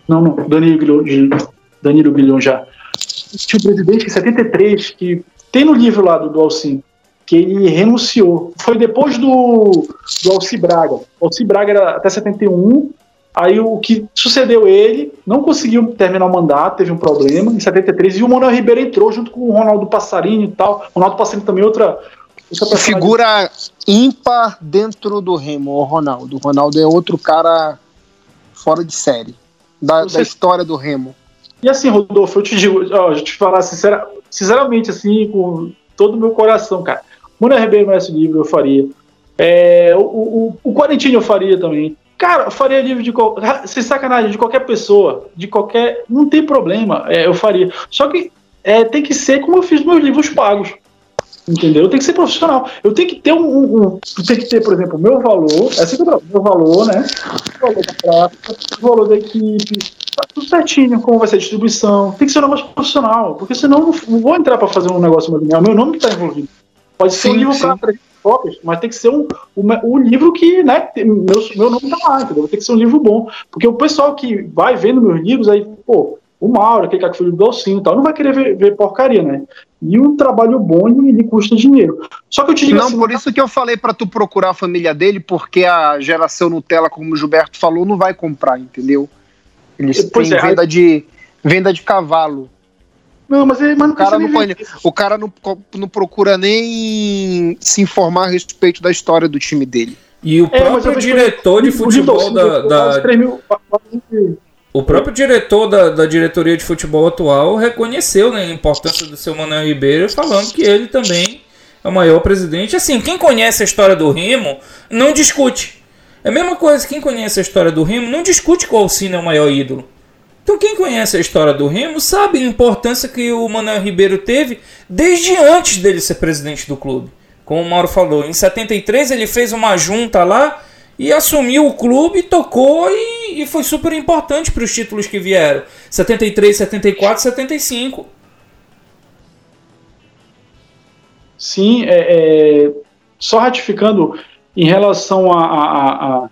não, não, Danilo Guilhom, Danilo Guilhom já. Tinha um presidente em 73 que tem no livro lá do, do Alcim, que ele renunciou. Foi depois do, do Alci Braga. O Alci Braga era até 71, Aí o que sucedeu ele, não conseguiu terminar o mandato, teve um problema em 73, e o Manuel Ribeiro entrou junto com o Ronaldo Passarini e tal. O Ronaldo Passarini também outra. outra Figura ímpar dentro do Remo, o Ronaldo. O Ronaldo é outro cara fora de série da, da história do Remo. E assim, Rodolfo, eu te digo, ó, eu te falar sincera, sinceramente, assim, com todo o meu coração, cara. Mano Ribeiro merece livro, eu faria. É, o, o, o Quarentino eu faria também. Cara, eu faria livro de sem sacanagem, de qualquer pessoa, de qualquer. Não tem problema, é, eu faria. Só que é, tem que ser como eu fiz meus livros pagos. Entendeu? Tem que ser profissional. Eu tenho que ter um. um, um tem que ter, por exemplo, o meu valor. É assim que eu meu valor, né? O valor da prática, o valor da equipe. Tá tudo certinho, como vai ser a distribuição. Tem que ser um negócio profissional, porque senão eu não, não vou entrar para fazer um negócio mais meu nome que está envolvido. Pode ser sim, um livro para cópias, mas tem que ser um, um, um livro que, né, meu, meu nome tá lá, entendeu? Tem que ser um livro bom. Porque o pessoal que vai vendo meus livros, aí, pô, o Mauro, aquele cara que foi do Dolcinho e tal, não vai querer ver, ver, porcaria, né? E um trabalho bom ele custa dinheiro. Só que eu te digo Não, assim, por isso que eu falei para tu procurar a família dele, porque a geração Nutella, como o Gilberto falou, não vai comprar, entendeu? Eles pois têm é, venda, de, venda de cavalo. Não, mas, ele, mas o cara, não, pode, o cara não, não procura nem se informar a respeito da história do time dele. E o é, próprio diretor de futebol da, da... O próprio diretor da, da, diretoria de futebol atual reconheceu né, a importância do seu Manuel Ribeiro, falando que ele também é o maior presidente. Assim, quem conhece a história do Remo não discute. É a mesma coisa, quem conhece a história do Remo não discute qual o Alcino é o maior ídolo. Então quem conhece a história do Remo sabe a importância que o Manuel Ribeiro teve desde antes dele ser presidente do clube. Como o Mauro falou, em 73 ele fez uma junta lá e assumiu o clube, tocou e, e foi super importante para os títulos que vieram. 73, 74, 75. Sim, é, é, só ratificando em relação a, a, a,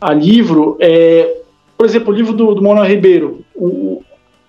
a livro, é, por exemplo, o livro do, do Manuel Ribeiro, o,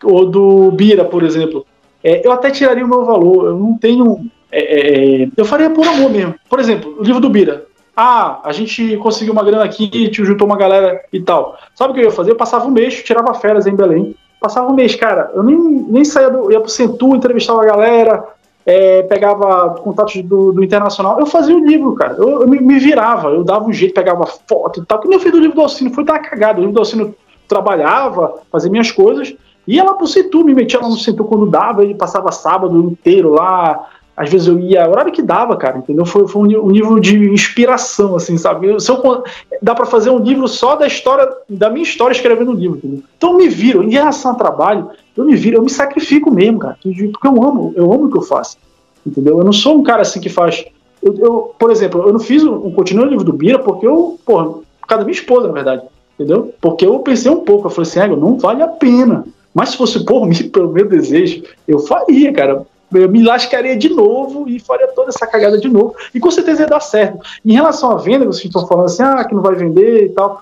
ou do Bira, por exemplo, é, eu até tiraria o meu valor. Eu não tenho. É, é, é, eu faria por amor mesmo. Por exemplo, o livro do Bira. Ah, a gente conseguiu uma grana aqui, juntou uma galera e tal. Sabe o que eu ia fazer? Eu passava um mês, tirava férias em Belém. Passava um mês, cara. Eu nem, nem saía do. ia pro Centu, entrevistava a galera, é, pegava contatos do, do, Internacional, eu fazia o livro, cara. Eu, eu me, virava, eu dava um jeito, pegava foto e tal. Que nem eu fiz do livro do Alcino, foi dar cagada. O livro do Alcino trabalhava, fazia minhas coisas, ia lá pro Centur, me metia lá no Centur quando dava, ele passava sábado inteiro lá. Às vezes eu ia, horário que dava, cara, entendeu? Foi, foi um, nível de inspiração, assim, sabe? Se eu, dá para fazer um livro só da história, da minha história escrevendo um livro, entendeu? Então eu me viro, em relação ao trabalho, eu me viro, eu me sacrifico mesmo, cara, porque eu amo, eu amo o que eu faço, entendeu? Eu não sou um cara assim que faz. Eu, eu por exemplo, eu não fiz um, um continuo livro do Bira porque eu, porra, por causa da minha esposa, na verdade, entendeu? Porque eu pensei um pouco, eu falei assim, ah, não vale a pena. Mas se fosse por mim, pelo meu desejo, eu faria, cara. Eu me lascaria de novo e faria toda essa cagada de novo. E com certeza ia dar certo. Em relação à venda, vocês estão falando assim, ah, que não vai vender e tal.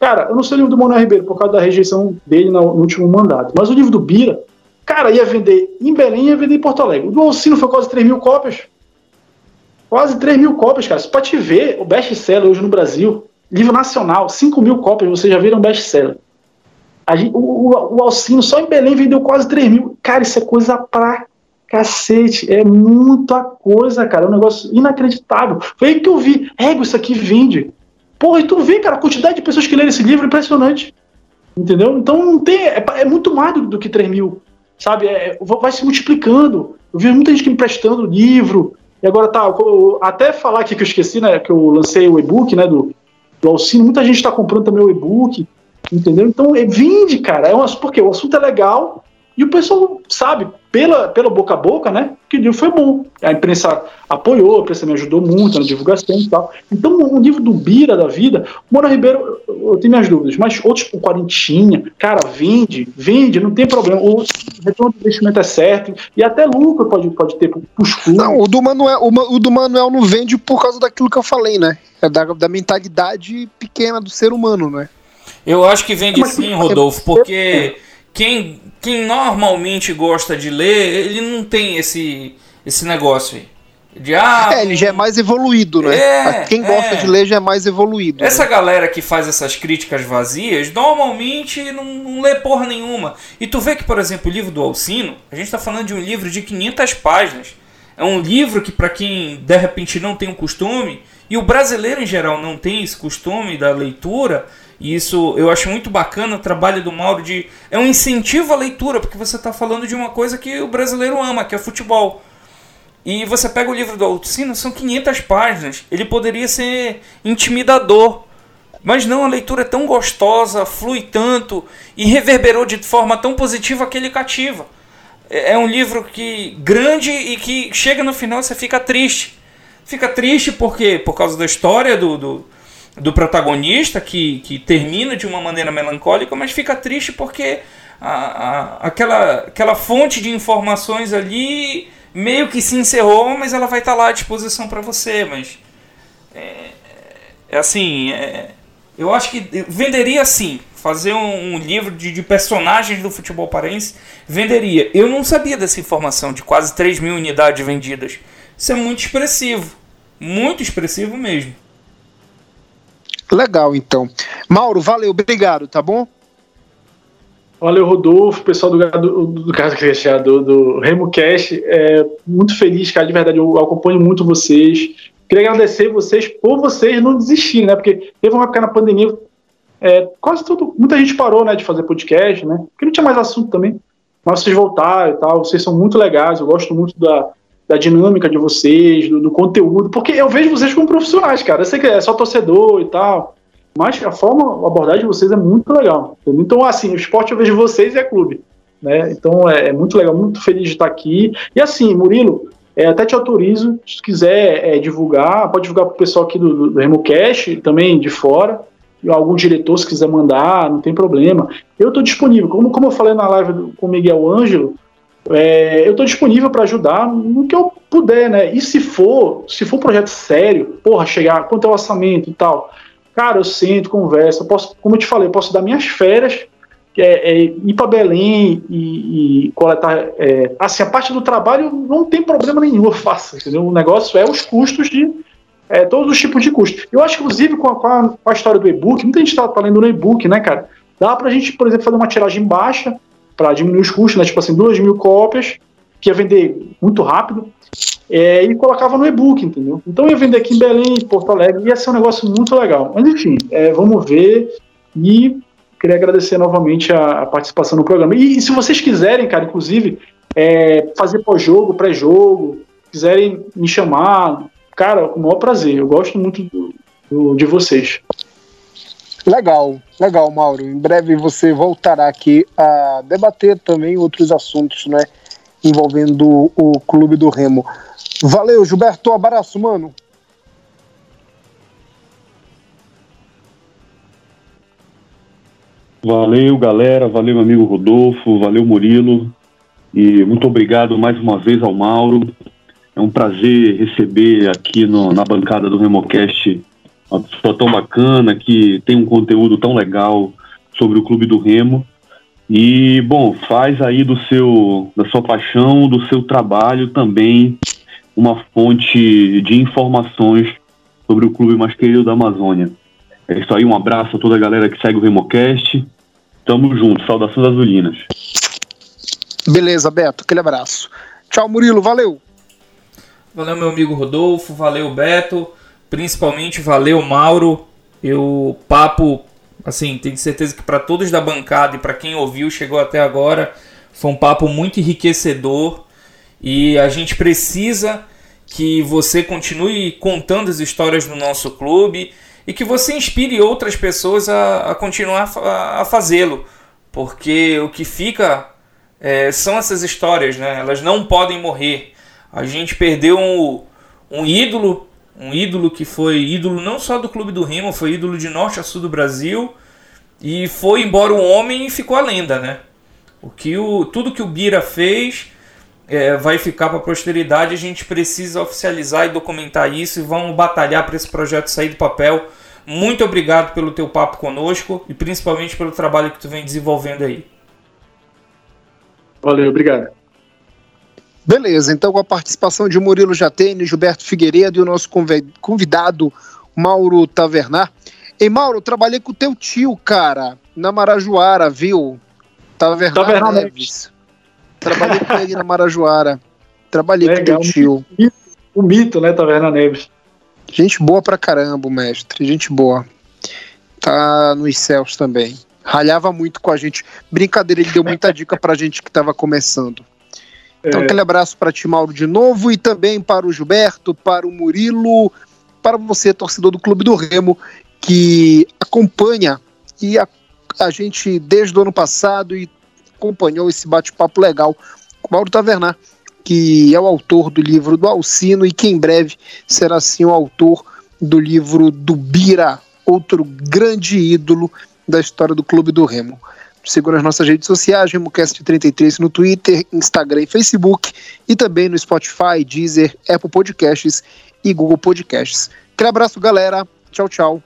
Cara, eu não sei o livro do Manuel Ribeiro por causa da rejeição dele no, último mandato. Mas o livro do Bira, cara, ia vender em Belém ia vender em Porto Alegre. O do Alcino foi quase 3 mil cópias. Quase 3 mil cópias, cara. Você pode ver o best-seller hoje no Brasil. Livro nacional, 5 mil cópias, vocês já viram best-seller. O, o, o Alcino só em Belém vendeu quase 3 mil. Cara, isso é coisa pra cacete. É muita coisa, cara. É um negócio inacreditável. Foi aí que eu vi. Ego, isso aqui vende. Porra, e tu vê, cara, a quantidade de pessoas que leram esse livro é impressionante. Entendeu? Então não tem. É, é muito mais do, do, que 3 mil. Sabe? É, vai se multiplicando. Eu vi muita gente que emprestando livro. E agora tá. Até falar aqui que eu esqueci, né? Que eu lancei o e-book, né? Do, do Alcino. Muita gente está comprando também o e-book. Entendeu? Então, é, vende, cara. É um, porque o assunto é legal e o pessoal sabe, pela, pela boca a boca, né? Que o livro foi bom. A imprensa apoiou, a imprensa me ajudou muito na divulgação e tal. Então, um livro do Bira da vida, o Mora Ribeiro, eu tenho minhas dúvidas, mas outros com Quarentinha, cara, vende, vende, não tem problema. O retorno do investimento é certo, e até lucro pode, pode ter pros clubes. Não, o do, Manuel, o, o do Manuel não vende por causa daquilo que eu falei, né? É da, da mentalidade pequena do ser humano, né? Eu acho que vende sim, Rodolfo, porque quem, quem normalmente gosta de ler, ele não tem esse, esse negócio aí. De, ah, é, ele já é mais evoluído, né? É, Quem gosta é. de ler já é mais evoluído. Essa né? galera que faz essas críticas vazias, normalmente não, não, lê porra nenhuma. E tu vê que, por exemplo, o livro do Alcino, a gente tá falando de um livro de 500 páginas. É um livro que, para quem de repente não tem o um costume, e o brasileiro em geral não tem esse costume da leitura, e isso eu acho muito bacana o trabalho do Mauro de. É um incentivo à leitura, porque você está falando de uma coisa que o brasileiro ama, que é futebol. E você pega o livro do Alcino, são 500 páginas. Ele poderia ser intimidador. Mas não, a leitura é tão gostosa, flui tanto e reverberou de forma tão positiva que ele cativa. É, é um livro que grande e que chega no final você fica triste. Fica triste porque por causa da história do, do, do protagonista que, que termina de uma maneira melancólica, mas fica triste porque a, a, aquela, aquela fonte de informações ali meio que se encerrou, mas ela vai estar lá à disposição para você. Mas é, é assim, é, eu acho que venderia sim. Fazer um, um livro de, de, personagens do futebol paraense venderia. Eu não sabia dessa informação de quase 3 mil unidades vendidas. Isso é muito expressivo. Muito expressivo mesmo. Legal, então. Mauro, valeu, obrigado, tá bom? Valeu, Rodolfo, pessoal do, do, do, do, do, do Remo Cash. É, muito feliz, cara, de verdade, eu acompanho muito vocês. Queria agradecer vocês por vocês não desistirem, né? Porque teve uma época na pandemia, é, quase tudo, muita gente parou, né, de fazer podcast, né? Porque não tinha mais assunto também. Mas vocês voltaram e tal, vocês são muito legais, eu gosto muito da, da dinâmica de vocês, do, do, conteúdo, porque eu vejo vocês como profissionais, cara. Eu sei que é só torcedor e tal, mas a forma, a abordagem de vocês é muito legal. Então, assim, o esporte eu vejo vocês e é clube. Né? Então é, é, muito legal, muito feliz de estar aqui. E assim, Murilo, é, até te autorizo, se quiser é, divulgar, pode divulgar para o pessoal aqui do, do RemoCast, também de fora, algum diretor se quiser mandar, não tem problema. Eu estou disponível, como, como eu falei na live com o Miguel Ângelo, é, eu estou disponível para ajudar no que eu puder, né? E se for, se for um projeto sério, porra, chegar, quanto é o orçamento e tal, cara, eu sento, converso, posso, como eu te falei, eu posso dar minhas férias, é, é ir para Belém e, e coletar. É, assim, a parte do trabalho não tem problema nenhum, eu faço, entendeu? O negócio é os custos de. É, todos os tipos de custos. Eu acho que, inclusive, com a, com a, com a história do e-book, muita gente está tá lendo no e-book, né, cara? Dá para a gente, por exemplo, fazer uma tiragem baixa para diminuir os custos, né? Tipo assim, duas mil cópias, que ia vender muito rápido, é, e colocava no e-book, entendeu? Então ia vender aqui em Belém, em Porto Alegre, ia ser um negócio muito legal. Mas enfim, é, vamos ver e queria agradecer novamente a, a participação no programa. E, e, se vocês quiserem, cara, inclusive, é, fazer pós-jogo, pré-jogo, quiserem me chamar, cara, com o maior prazer. Eu gosto muito do, do, de vocês. Legal, legal, Mauro. Em breve você voltará aqui a debater também outros assuntos, né? Envolvendo o Clube do Remo. Valeu, Gilberto. Um abraço, mano. Valeu, galera. Valeu, amigo Rodolfo. Valeu, Murilo. E muito obrigado mais uma vez ao Mauro. É um prazer receber aqui no, na bancada do Remocast uma pessoa tão bacana que tem um conteúdo tão legal sobre o Clube do Remo. E, bom, faz aí do seu, da sua paixão, do seu trabalho também uma fonte de informações sobre o clube mais querido da Amazônia. É isso aí, um abraço a toda a galera que segue o Remocast. Tamo junto, saudações azulinas. Beleza, Beto, aquele abraço. Tchau, Murilo, valeu. Valeu, meu amigo Rodolfo, valeu, Beto, principalmente valeu, Mauro. Eu papo, assim, tenho certeza que para todos da bancada e para quem ouviu, chegou até agora, foi um papo muito enriquecedor e a gente precisa que você continue contando as histórias do nosso clube e que você inspire outras pessoas a, a continuar a, a fazê-lo, porque o que fica é, são essas histórias, né? Elas não podem morrer. A gente perdeu um, um ídolo, um ídolo que foi ídolo não só do Clube do Remo, foi ídolo de norte a sul do Brasil e foi embora um homem e ficou a lenda, né? O que o, tudo que o Bira fez é, vai ficar para a posteridade. A gente precisa oficializar e documentar isso e vamos batalhar para esse projeto sair do papel. Muito obrigado pelo teu papo conosco e principalmente pelo trabalho que tu vem desenvolvendo aí. Valeu, obrigado. Beleza, então com a participação de Murilo Jatene, Gilberto Figueiredo e o nosso convidado Mauro Tavernar. Ei, Mauro, trabalhei com o teu tio, cara, na Marajoara, viu? Tavernar, Tavernar Neves. Trabalhei com ele na Marajoara. Trabalhei Legal. com teu tio. O mito, né, Taverna Neves? Gente boa pra caramba, mestre. Gente boa. Tá nos céus também. Ralhava muito com a gente. Brincadeira, ele deu muita dica pra gente que tava começando. Então, é. aquele abraço para ti, Mauro, de novo, e também para o Gilberto, para o Murilo, para você, torcedor do Clube do Remo, que acompanha e a, a gente desde o ano passado e acompanhou esse bate-papo legal com o Mauro Tavernar que é o autor do livro do Alcino e que em breve será sim o autor do livro do Bira, outro grande ídolo da história do Clube do Remo. Siga nas nossas redes sociais, RemoCast33 no Twitter, Instagram e Facebook, e também no Spotify, Deezer, Apple Podcasts e Google Podcasts. Aquele abraço, galera. Tchau, tchau.